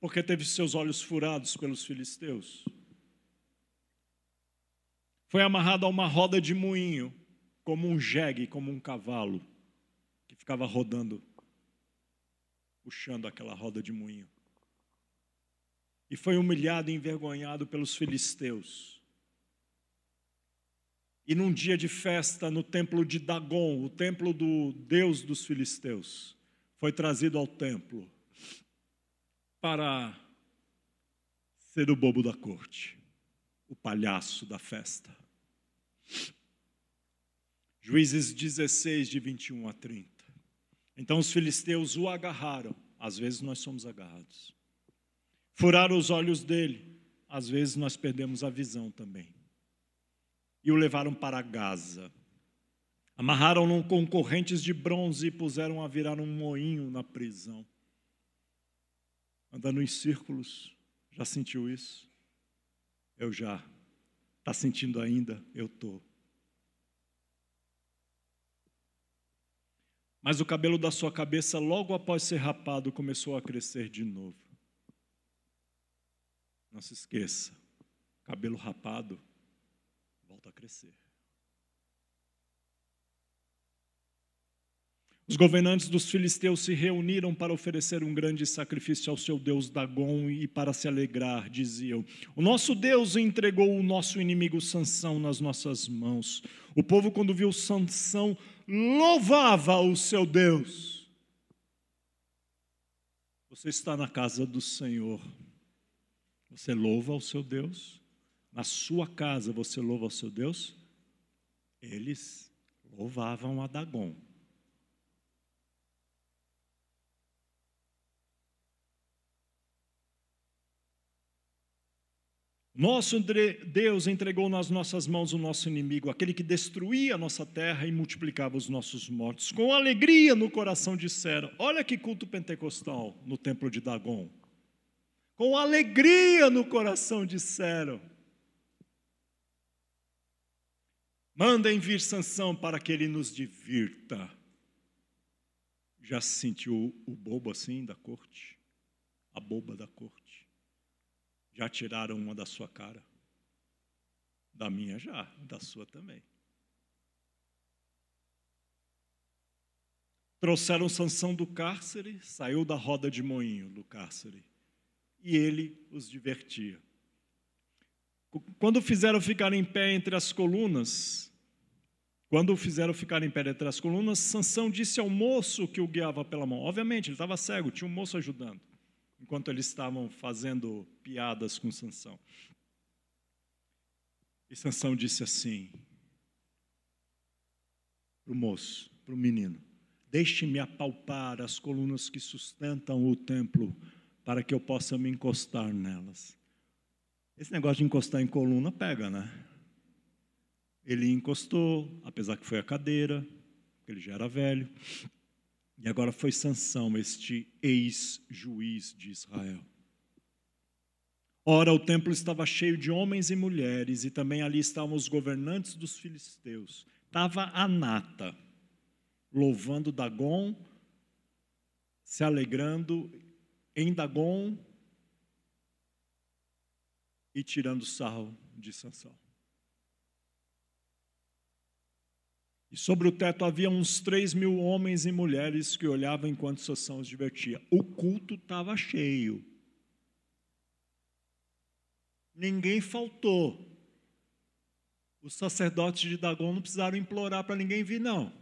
[SPEAKER 1] porque teve seus olhos furados pelos filisteus, foi amarrado a uma roda de moinho como um jegue, como um cavalo, que ficava rodando, puxando aquela roda de moinho. E foi humilhado e envergonhado pelos filisteus. E num dia de festa no templo de Dagon, o templo do Deus dos filisteus, foi trazido ao templo para ser o bobo da corte, o palhaço da festa. Juízes 16, de 21 a 30. Então os filisteus o agarraram, às vezes nós somos agarrados. Furaram os olhos dele, às vezes nós perdemos a visão também. E o levaram para Gaza. Amarraram-no com correntes de bronze e puseram a virar um moinho na prisão. Andando em círculos, já sentiu isso? Eu já. Está sentindo ainda? Eu estou. Mas o cabelo da sua cabeça, logo após ser rapado, começou a crescer de novo. Não se esqueça, cabelo rapado volta a crescer. Os governantes dos filisteus se reuniram para oferecer um grande sacrifício ao seu deus Dagon e para se alegrar, diziam: O nosso Deus entregou o nosso inimigo Sansão nas nossas mãos. O povo quando viu Sansão louvava o seu Deus. Você está na casa do Senhor. Você louva o seu Deus? Na sua casa você louva o seu Deus? Eles louvavam a Dagon. Nosso Deus entregou nas nossas mãos o nosso inimigo, aquele que destruía a nossa terra e multiplicava os nossos mortos. Com alegria no coração disseram: Olha que culto pentecostal no templo de Dagon. Com alegria no coração disseram: Mandem vir Sansão para que ele nos divirta. Já se sentiu o bobo assim da corte? A boba da corte? Já tiraram uma da sua cara? Da minha já, da sua também. Trouxeram Sansão do cárcere, saiu da roda de moinho do cárcere, e ele os divertia. Quando fizeram ficar em pé entre as colunas, quando o fizeram ficar em pé entre as colunas, Sansão disse ao moço que o guiava pela mão. Obviamente, ele estava cego, tinha um moço ajudando enquanto eles estavam fazendo piadas com Sansão. E Sansão disse assim para o moço, para o menino: Deixe-me apalpar as colunas que sustentam o templo, para que eu possa me encostar nelas. Esse negócio de encostar em coluna pega, né? Ele encostou, apesar que foi a cadeira, porque ele já era velho. E agora foi Sansão, este ex-juiz de Israel. Ora, o templo estava cheio de homens e mulheres, e também ali estavam os governantes dos filisteus, Estava a nata, louvando Dagon, se alegrando em Dagon e tirando sarro de Sansão. E sobre o teto havia uns três mil homens e mulheres que olhavam enquanto Sansão se divertia. O culto estava cheio. Ninguém faltou. Os sacerdotes de Dagon não precisaram implorar para ninguém vir, não.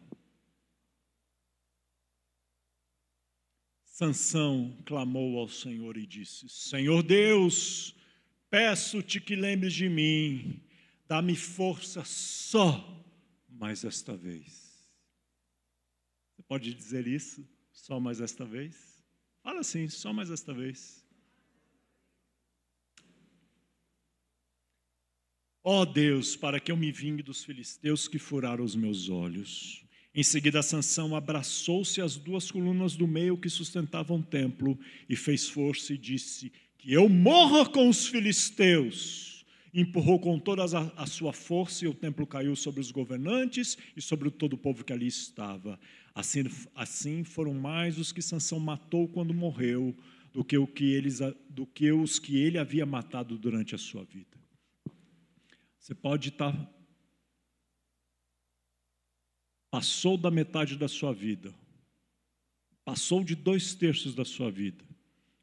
[SPEAKER 1] Sansão clamou ao Senhor e disse: Senhor Deus, peço-te que lembres de mim, dá-me força só mais esta vez. Você pode dizer isso? Só mais esta vez? Fala assim, só mais esta vez. Ó oh Deus, para que eu me vingue dos filisteus que furaram os meus olhos. Em seguida, Sansão abraçou-se às duas colunas do meio que sustentavam o templo e fez força e disse: Que eu morra com os filisteus empurrou com toda a, a, sua força e o templo caiu sobre os governantes e sobre todo o povo que ali estava. Assim, assim foram mais os que Sansão matou quando morreu do que, o que eles, do que os que ele havia matado durante a sua vida. Você pode estar passou da metade da sua vida, passou de dois terços da sua vida,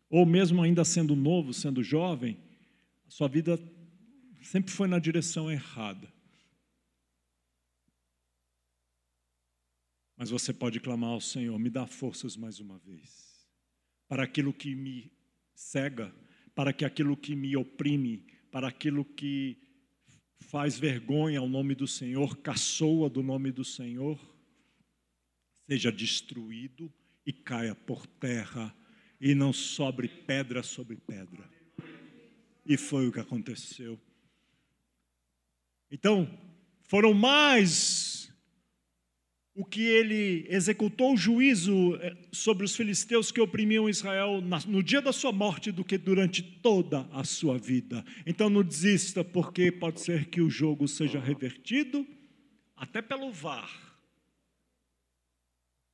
[SPEAKER 1] ou mesmo ainda sendo novo, sendo jovem, a sua vida sempre foi na direção errada. Mas você pode clamar ao Senhor, me dá forças mais uma vez, para aquilo que me cega, para que aquilo que me oprime, para aquilo que faz vergonha ao nome do Senhor, caçoa do nome do Senhor, seja destruído e caia por terra, e não sobre pedra sobre pedra. E foi o que aconteceu. Então, foram mais o que ele executou o juízo eh, sobre os filisteus que oprimiam Israel no dia da sua morte do que durante toda a sua vida. Então não desista, porque pode ser que o jogo seja revertido até pelo VAR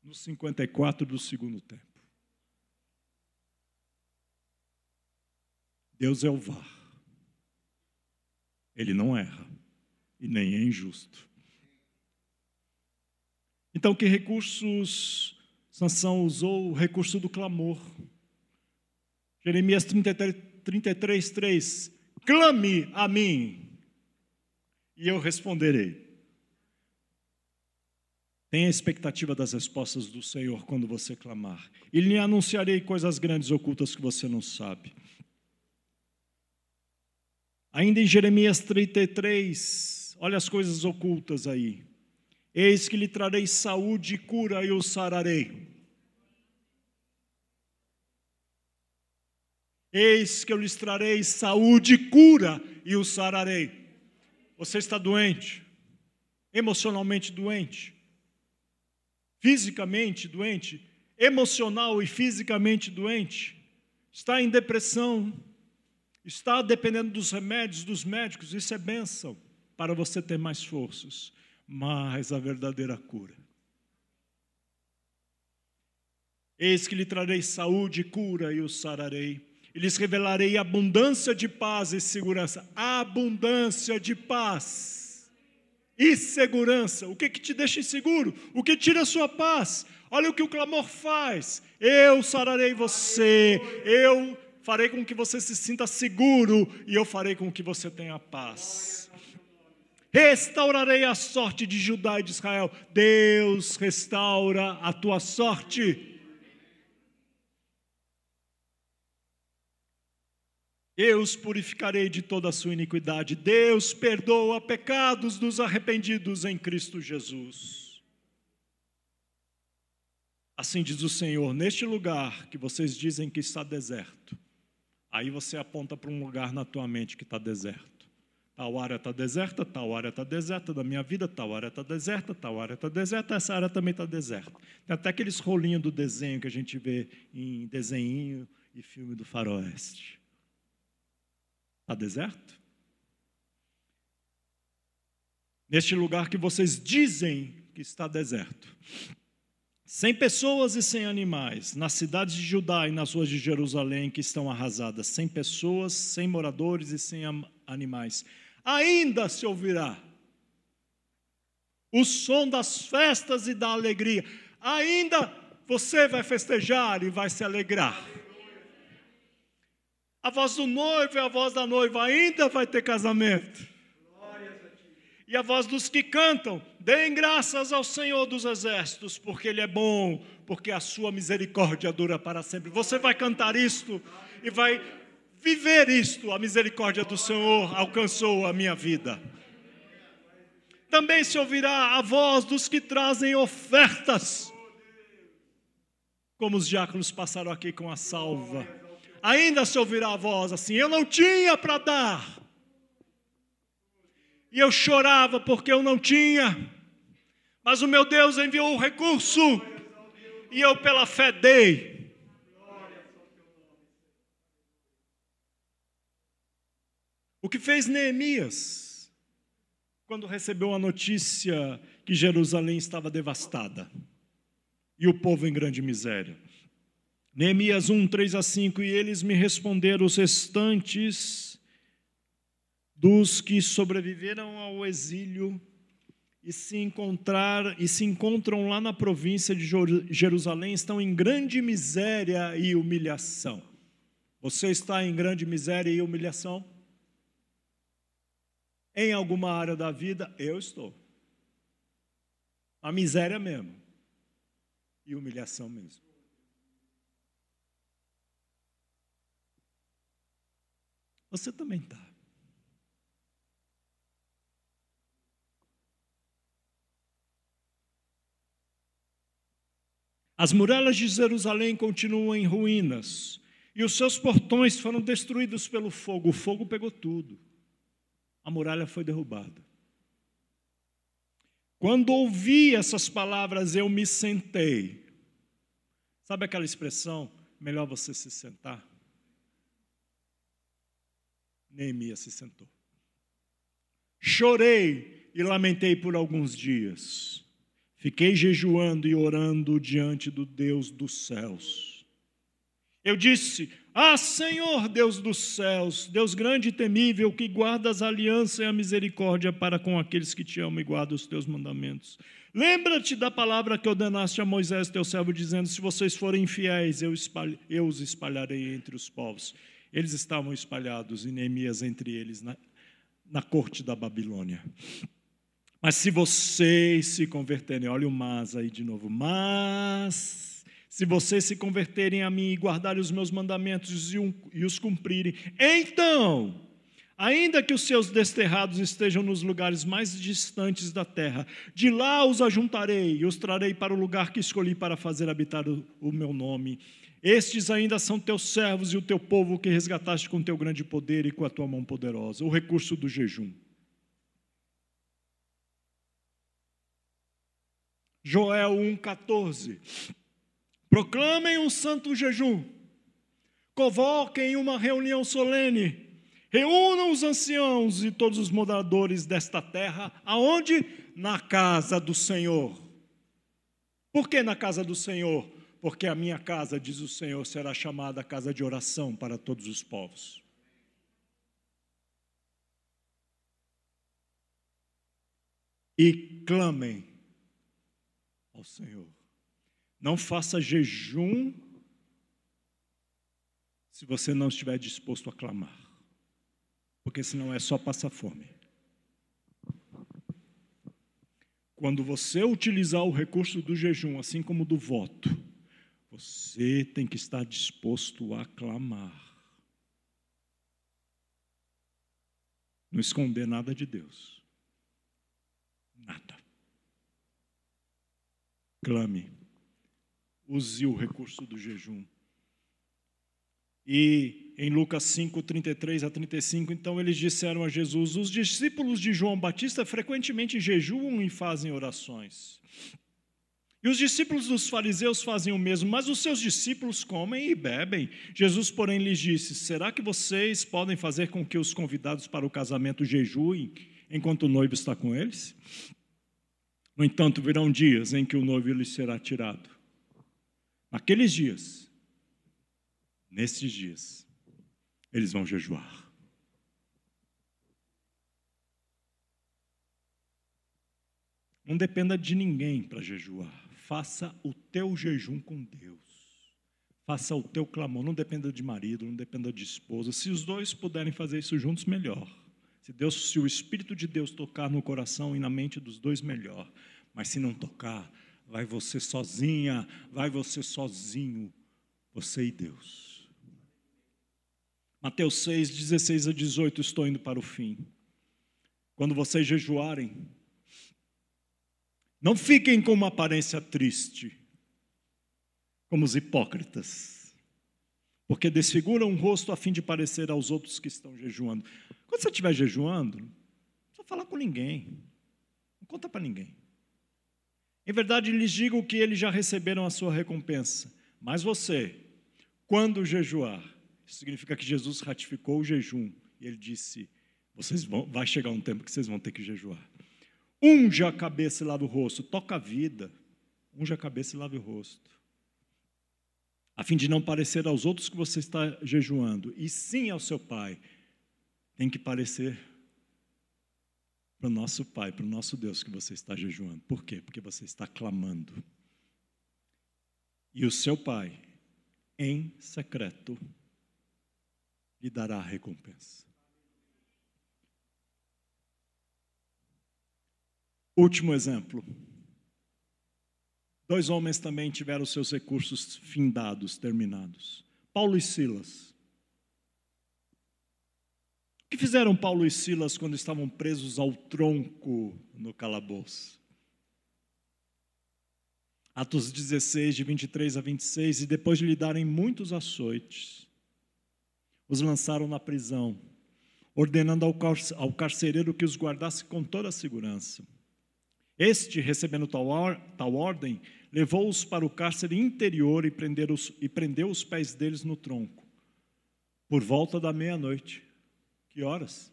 [SPEAKER 1] no 54 do segundo tempo. Deus é o VAR. Ele não erra e nem é injusto. Então, que recursos Sansão usou? O recurso do clamor. Jeremias 33, 33 3. Clame a mim, e eu responderei. Tenha expectativa das respostas do Senhor quando você clamar. E lhe anunciarei coisas grandes ocultas que você não sabe. Ainda em Jeremias 33, Olha as coisas ocultas aí. Eis que lhe trarei saúde e cura e o sararei. Eis que eu lhes trarei saúde e cura e o sararei. Você está doente, emocionalmente doente, fisicamente doente, emocional e fisicamente doente, está em depressão, está dependendo dos remédios dos médicos, isso é bênção para você ter mais forças, mas a verdadeira cura. Eis que lhe trarei saúde e cura e o sararei. E lhes revelarei abundância de paz e segurança. Abundância de paz e segurança. O que, que te deixa inseguro? O que tira a sua paz? Olha o que o clamor faz. Eu sararei você. Eu farei com que você se sinta seguro. E eu farei com que você tenha paz. Restaurarei a sorte de Judá e de Israel. Deus restaura a tua sorte. Eu os purificarei de toda a sua iniquidade. Deus perdoa pecados dos arrependidos em Cristo Jesus. Assim diz o Senhor: neste lugar que vocês dizem que está deserto, aí você aponta para um lugar na tua mente que está deserto. Tal área está deserta, tal área está deserta da minha vida, tal área está deserta, tal área está deserta, essa área também está deserta. Tem até aqueles rolinhos do desenho que a gente vê em desenho e filme do faroeste. Está deserto? neste lugar que vocês dizem que está deserto, sem pessoas e sem animais, nas cidades de Judá e nas ruas de Jerusalém que estão arrasadas, sem pessoas, sem moradores e sem animais, ainda se ouvirá o som das festas e da alegria, ainda você vai festejar e vai se alegrar. A voz do noivo e a voz da noiva ainda vai ter casamento. E a voz dos que cantam, deem graças ao Senhor dos exércitos, porque Ele é bom, porque a sua misericórdia dura para sempre. Você vai cantar isto e vai viver isto. A misericórdia do Senhor alcançou a minha vida. Também se ouvirá a voz dos que trazem ofertas, como os diáconos passaram aqui com a salva. Ainda se ouvirá a voz assim: Eu não tinha para dar. E eu chorava porque eu não tinha. Mas o meu Deus enviou o recurso. E eu, pela fé, dei. O que fez Neemias, quando recebeu a notícia que Jerusalém estava devastada e o povo em grande miséria? Neemias 1, 3 a 5: E eles me responderam, os restantes dos que sobreviveram ao exílio e se encontrar e se encontram lá na província de Jerusalém estão em grande miséria e humilhação. Você está em grande miséria e humilhação? Em alguma área da vida, eu estou. A miséria mesmo. E humilhação mesmo. Você também está. As muralhas de Jerusalém continuam em ruínas e os seus portões foram destruídos pelo fogo. O fogo pegou tudo. A muralha foi derrubada. Quando ouvi essas palavras, eu me sentei. Sabe aquela expressão? Melhor você se sentar? Neemias se sentou. Chorei e lamentei por alguns dias. Fiquei jejuando e orando diante do Deus dos céus. Eu disse: Ah, Senhor, Deus dos céus, Deus grande e temível, que guardas a aliança e a misericórdia para com aqueles que te amam e guardam os teus mandamentos. Lembra-te da palavra que ordenaste a Moisés, teu servo, dizendo: Se vocês forem infiéis, eu, eu os espalharei entre os povos. Eles estavam espalhados, e Neemias entre eles, na, na corte da Babilônia. Mas se vocês se converterem, olha o mas aí de novo, mas se vocês se converterem a mim e guardarem os meus mandamentos e, os cumprirem, então, ainda que os seus desterrados estejam nos lugares mais distantes da terra, de lá os ajuntarei e os trarei para o lugar que escolhi para fazer habitar o, o meu nome. Estes ainda são teus servos e o teu povo que resgataste com teu grande poder e com a tua mão poderosa, o recurso do jejum. Joel 1,14. Proclamem um santo jejum, convoquem uma reunião solene, reúnam os anciãos e todos os moradores desta terra, aonde? Na casa do Senhor. Por que na casa do Senhor? Porque a minha casa, diz o Senhor, será chamada casa de oração para todos os povos. E clamem ao Senhor. Não faça jejum se você não estiver disposto a clamar, porque senão é só passar fome. Quando você utilizar o recurso do jejum, assim como do voto, você tem que estar disposto a clamar. Não esconder nada de Deus. Nada clame. Use o recurso do jejum. E em Lucas 5, 33 a 35, então eles disseram a Jesus: Os discípulos de João Batista frequentemente jejuam e fazem orações. E os discípulos dos fariseus fazem o mesmo, mas os seus discípulos comem e bebem. Jesus, porém, lhes disse: Será que vocês podem fazer com que os convidados para o casamento jejuem enquanto o noivo está com eles? No entanto, virão dias em que o noivo lhes será tirado. Naqueles dias, nesses dias, eles vão jejuar. Não dependa de ninguém para jejuar. Faça o teu jejum com Deus. Faça o teu clamor. Não dependa de marido, não dependa de esposa. Se os dois puderem fazer isso juntos, melhor. Se Deus, se o Espírito de Deus tocar no coração e na mente dos dois, melhor. Mas se não tocar, vai você sozinha, vai você sozinho, você e Deus. Mateus 6, 16 a 18, estou indo para o fim. Quando vocês jejuarem, não fiquem com uma aparência triste, como os hipócritas, porque desfiguram o rosto a fim de parecer aos outros que estão jejuando. Quando você estiver jejuando, não precisa falar com ninguém, não conta para ninguém. Em verdade, lhes digo que eles já receberam a sua recompensa, mas você, quando jejuar, isso significa que Jesus ratificou o jejum e ele disse: vocês vão, vai chegar um tempo que vocês vão ter que jejuar. Unja a cabeça e lave o rosto. Toca a vida. Unja a cabeça e lave o rosto. A fim de não parecer aos outros que você está jejuando, e sim ao seu pai. Tem que parecer para o nosso Pai, para o nosso Deus que você está jejuando. Por quê? Porque você está clamando. E o seu Pai, em secreto, lhe dará a recompensa. Último exemplo. Dois homens também tiveram seus recursos findados, terminados. Paulo e Silas. O que fizeram Paulo e Silas quando estavam presos ao tronco no calabouço? Atos 16, de 23 a 26, e depois de lhe darem muitos açoites, os lançaram na prisão, ordenando ao carcereiro que os guardasse com toda a segurança. Este, recebendo tal, or, tal ordem, levou-os para o cárcere interior e, e prendeu os pés deles no tronco. Por volta da meia-noite. Que horas?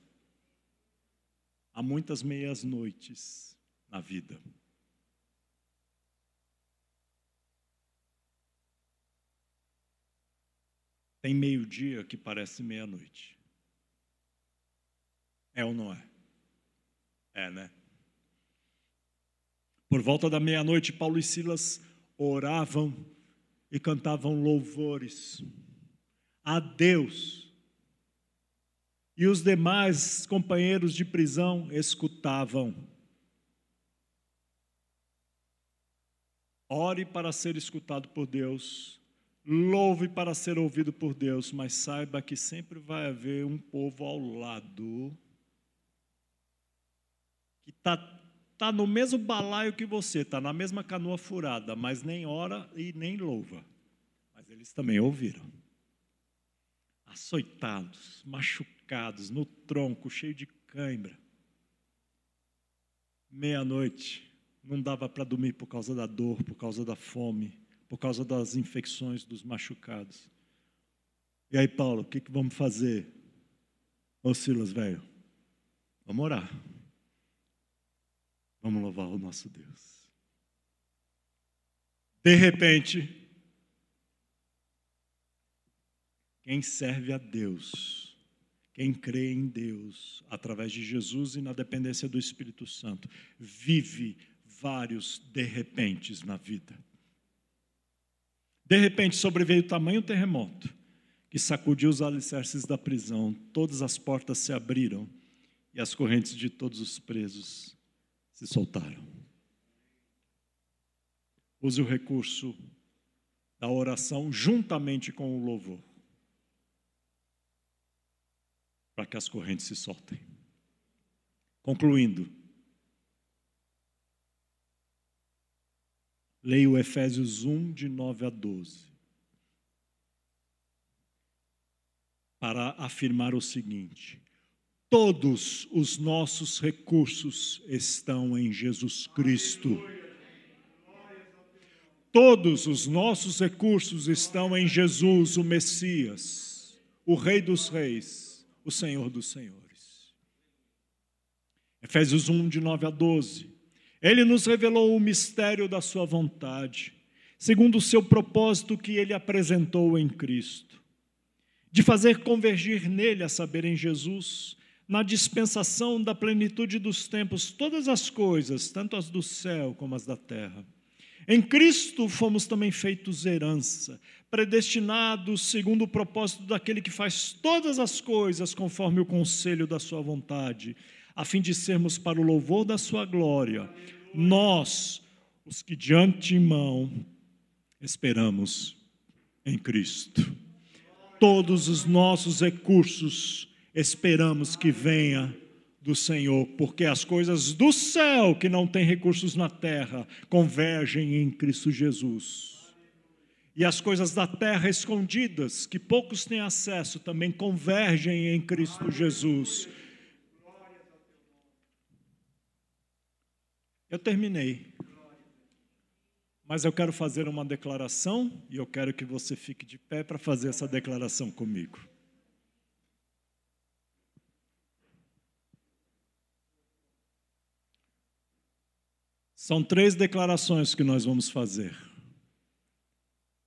[SPEAKER 1] Há muitas meias-noites na vida. Tem meio-dia que parece meia-noite. É ou não é? É, né? Por volta da meia-noite, Paulo e Silas oravam e cantavam louvores a Deus. E os demais companheiros de prisão escutavam. Ore para ser escutado por Deus, louve para ser ouvido por Deus, mas saiba que sempre vai haver um povo ao lado que está está no mesmo balaio que você, está na mesma canoa furada, mas nem ora e nem louva. Mas eles também ouviram. Açoitados, machucados, no tronco, cheio de cãibra. Meia-noite, não dava para dormir por causa da dor, por causa da fome, por causa das infecções dos machucados. E aí, Paulo, o que, que vamos fazer? Ô Silas, velho, vamos orar. Vamos louvar o nosso Deus. De repente, quem serve a Deus, quem crê em Deus, através de Jesus e na dependência do Espírito Santo, vive vários de repentes na vida. De repente sobreveio tamanho terremoto que sacudiu os alicerces da prisão, todas as portas se abriram e as correntes de todos os presos se soltaram. Use o recurso da oração juntamente com o louvor, para que as correntes se soltem. Concluindo, leio Efésios 1, de 9 a 12, para afirmar o seguinte: Todos os nossos recursos estão em Jesus Cristo. Todos os nossos recursos estão em Jesus, o Messias, o Rei dos Reis, o Senhor dos Senhores. Efésios 1, de 9 a 12. Ele nos revelou o mistério da Sua vontade, segundo o seu propósito que Ele apresentou em Cristo, de fazer convergir nele, a saber, em Jesus, na dispensação da plenitude dos tempos, todas as coisas, tanto as do céu como as da terra. Em Cristo fomos também feitos herança, predestinados segundo o propósito daquele que faz todas as coisas conforme o conselho da sua vontade, a fim de sermos para o louvor da sua glória, nós, os que de antemão esperamos em Cristo. Todos os nossos recursos esperamos que venha do Senhor, porque as coisas do céu que não têm recursos na terra convergem em Cristo Jesus. E as coisas da terra escondidas, que poucos têm acesso, também convergem em Cristo Jesus. Eu terminei. Mas eu quero fazer uma declaração e eu quero que você fique de pé para fazer essa declaração comigo. São três declarações que nós vamos fazer.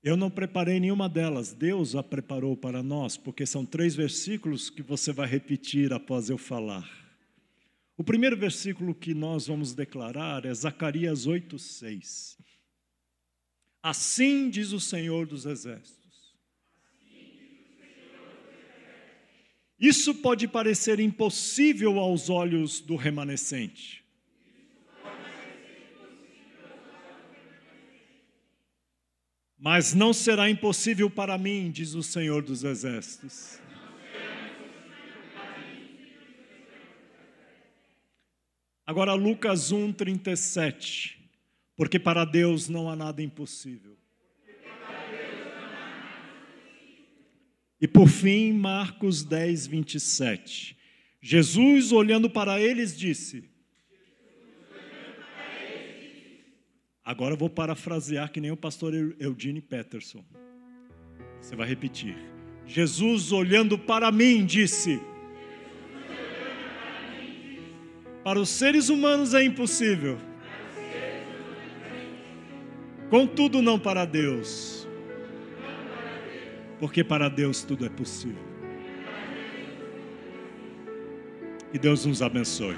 [SPEAKER 1] Eu não preparei nenhuma delas, Deus a preparou para nós, porque são três versículos que você vai repetir após eu falar. O primeiro versículo que nós vamos declarar é Zacarias 8:6. Assim diz o Senhor dos Exércitos. Isso pode parecer impossível aos olhos do remanescente. Mas não será impossível para mim, diz o Senhor dos Exércitos. Agora, Lucas 1, 37. Porque para Deus não há nada impossível. E por fim, Marcos 10, 27. Jesus, olhando para eles, disse: Agora eu vou parafrasear que nem o pastor Eugene Peterson. Você vai repetir. Jesus, olhando para mim, disse: Para os seres humanos é impossível. Contudo, não para Deus. Porque para Deus tudo é possível. Que Deus nos abençoe.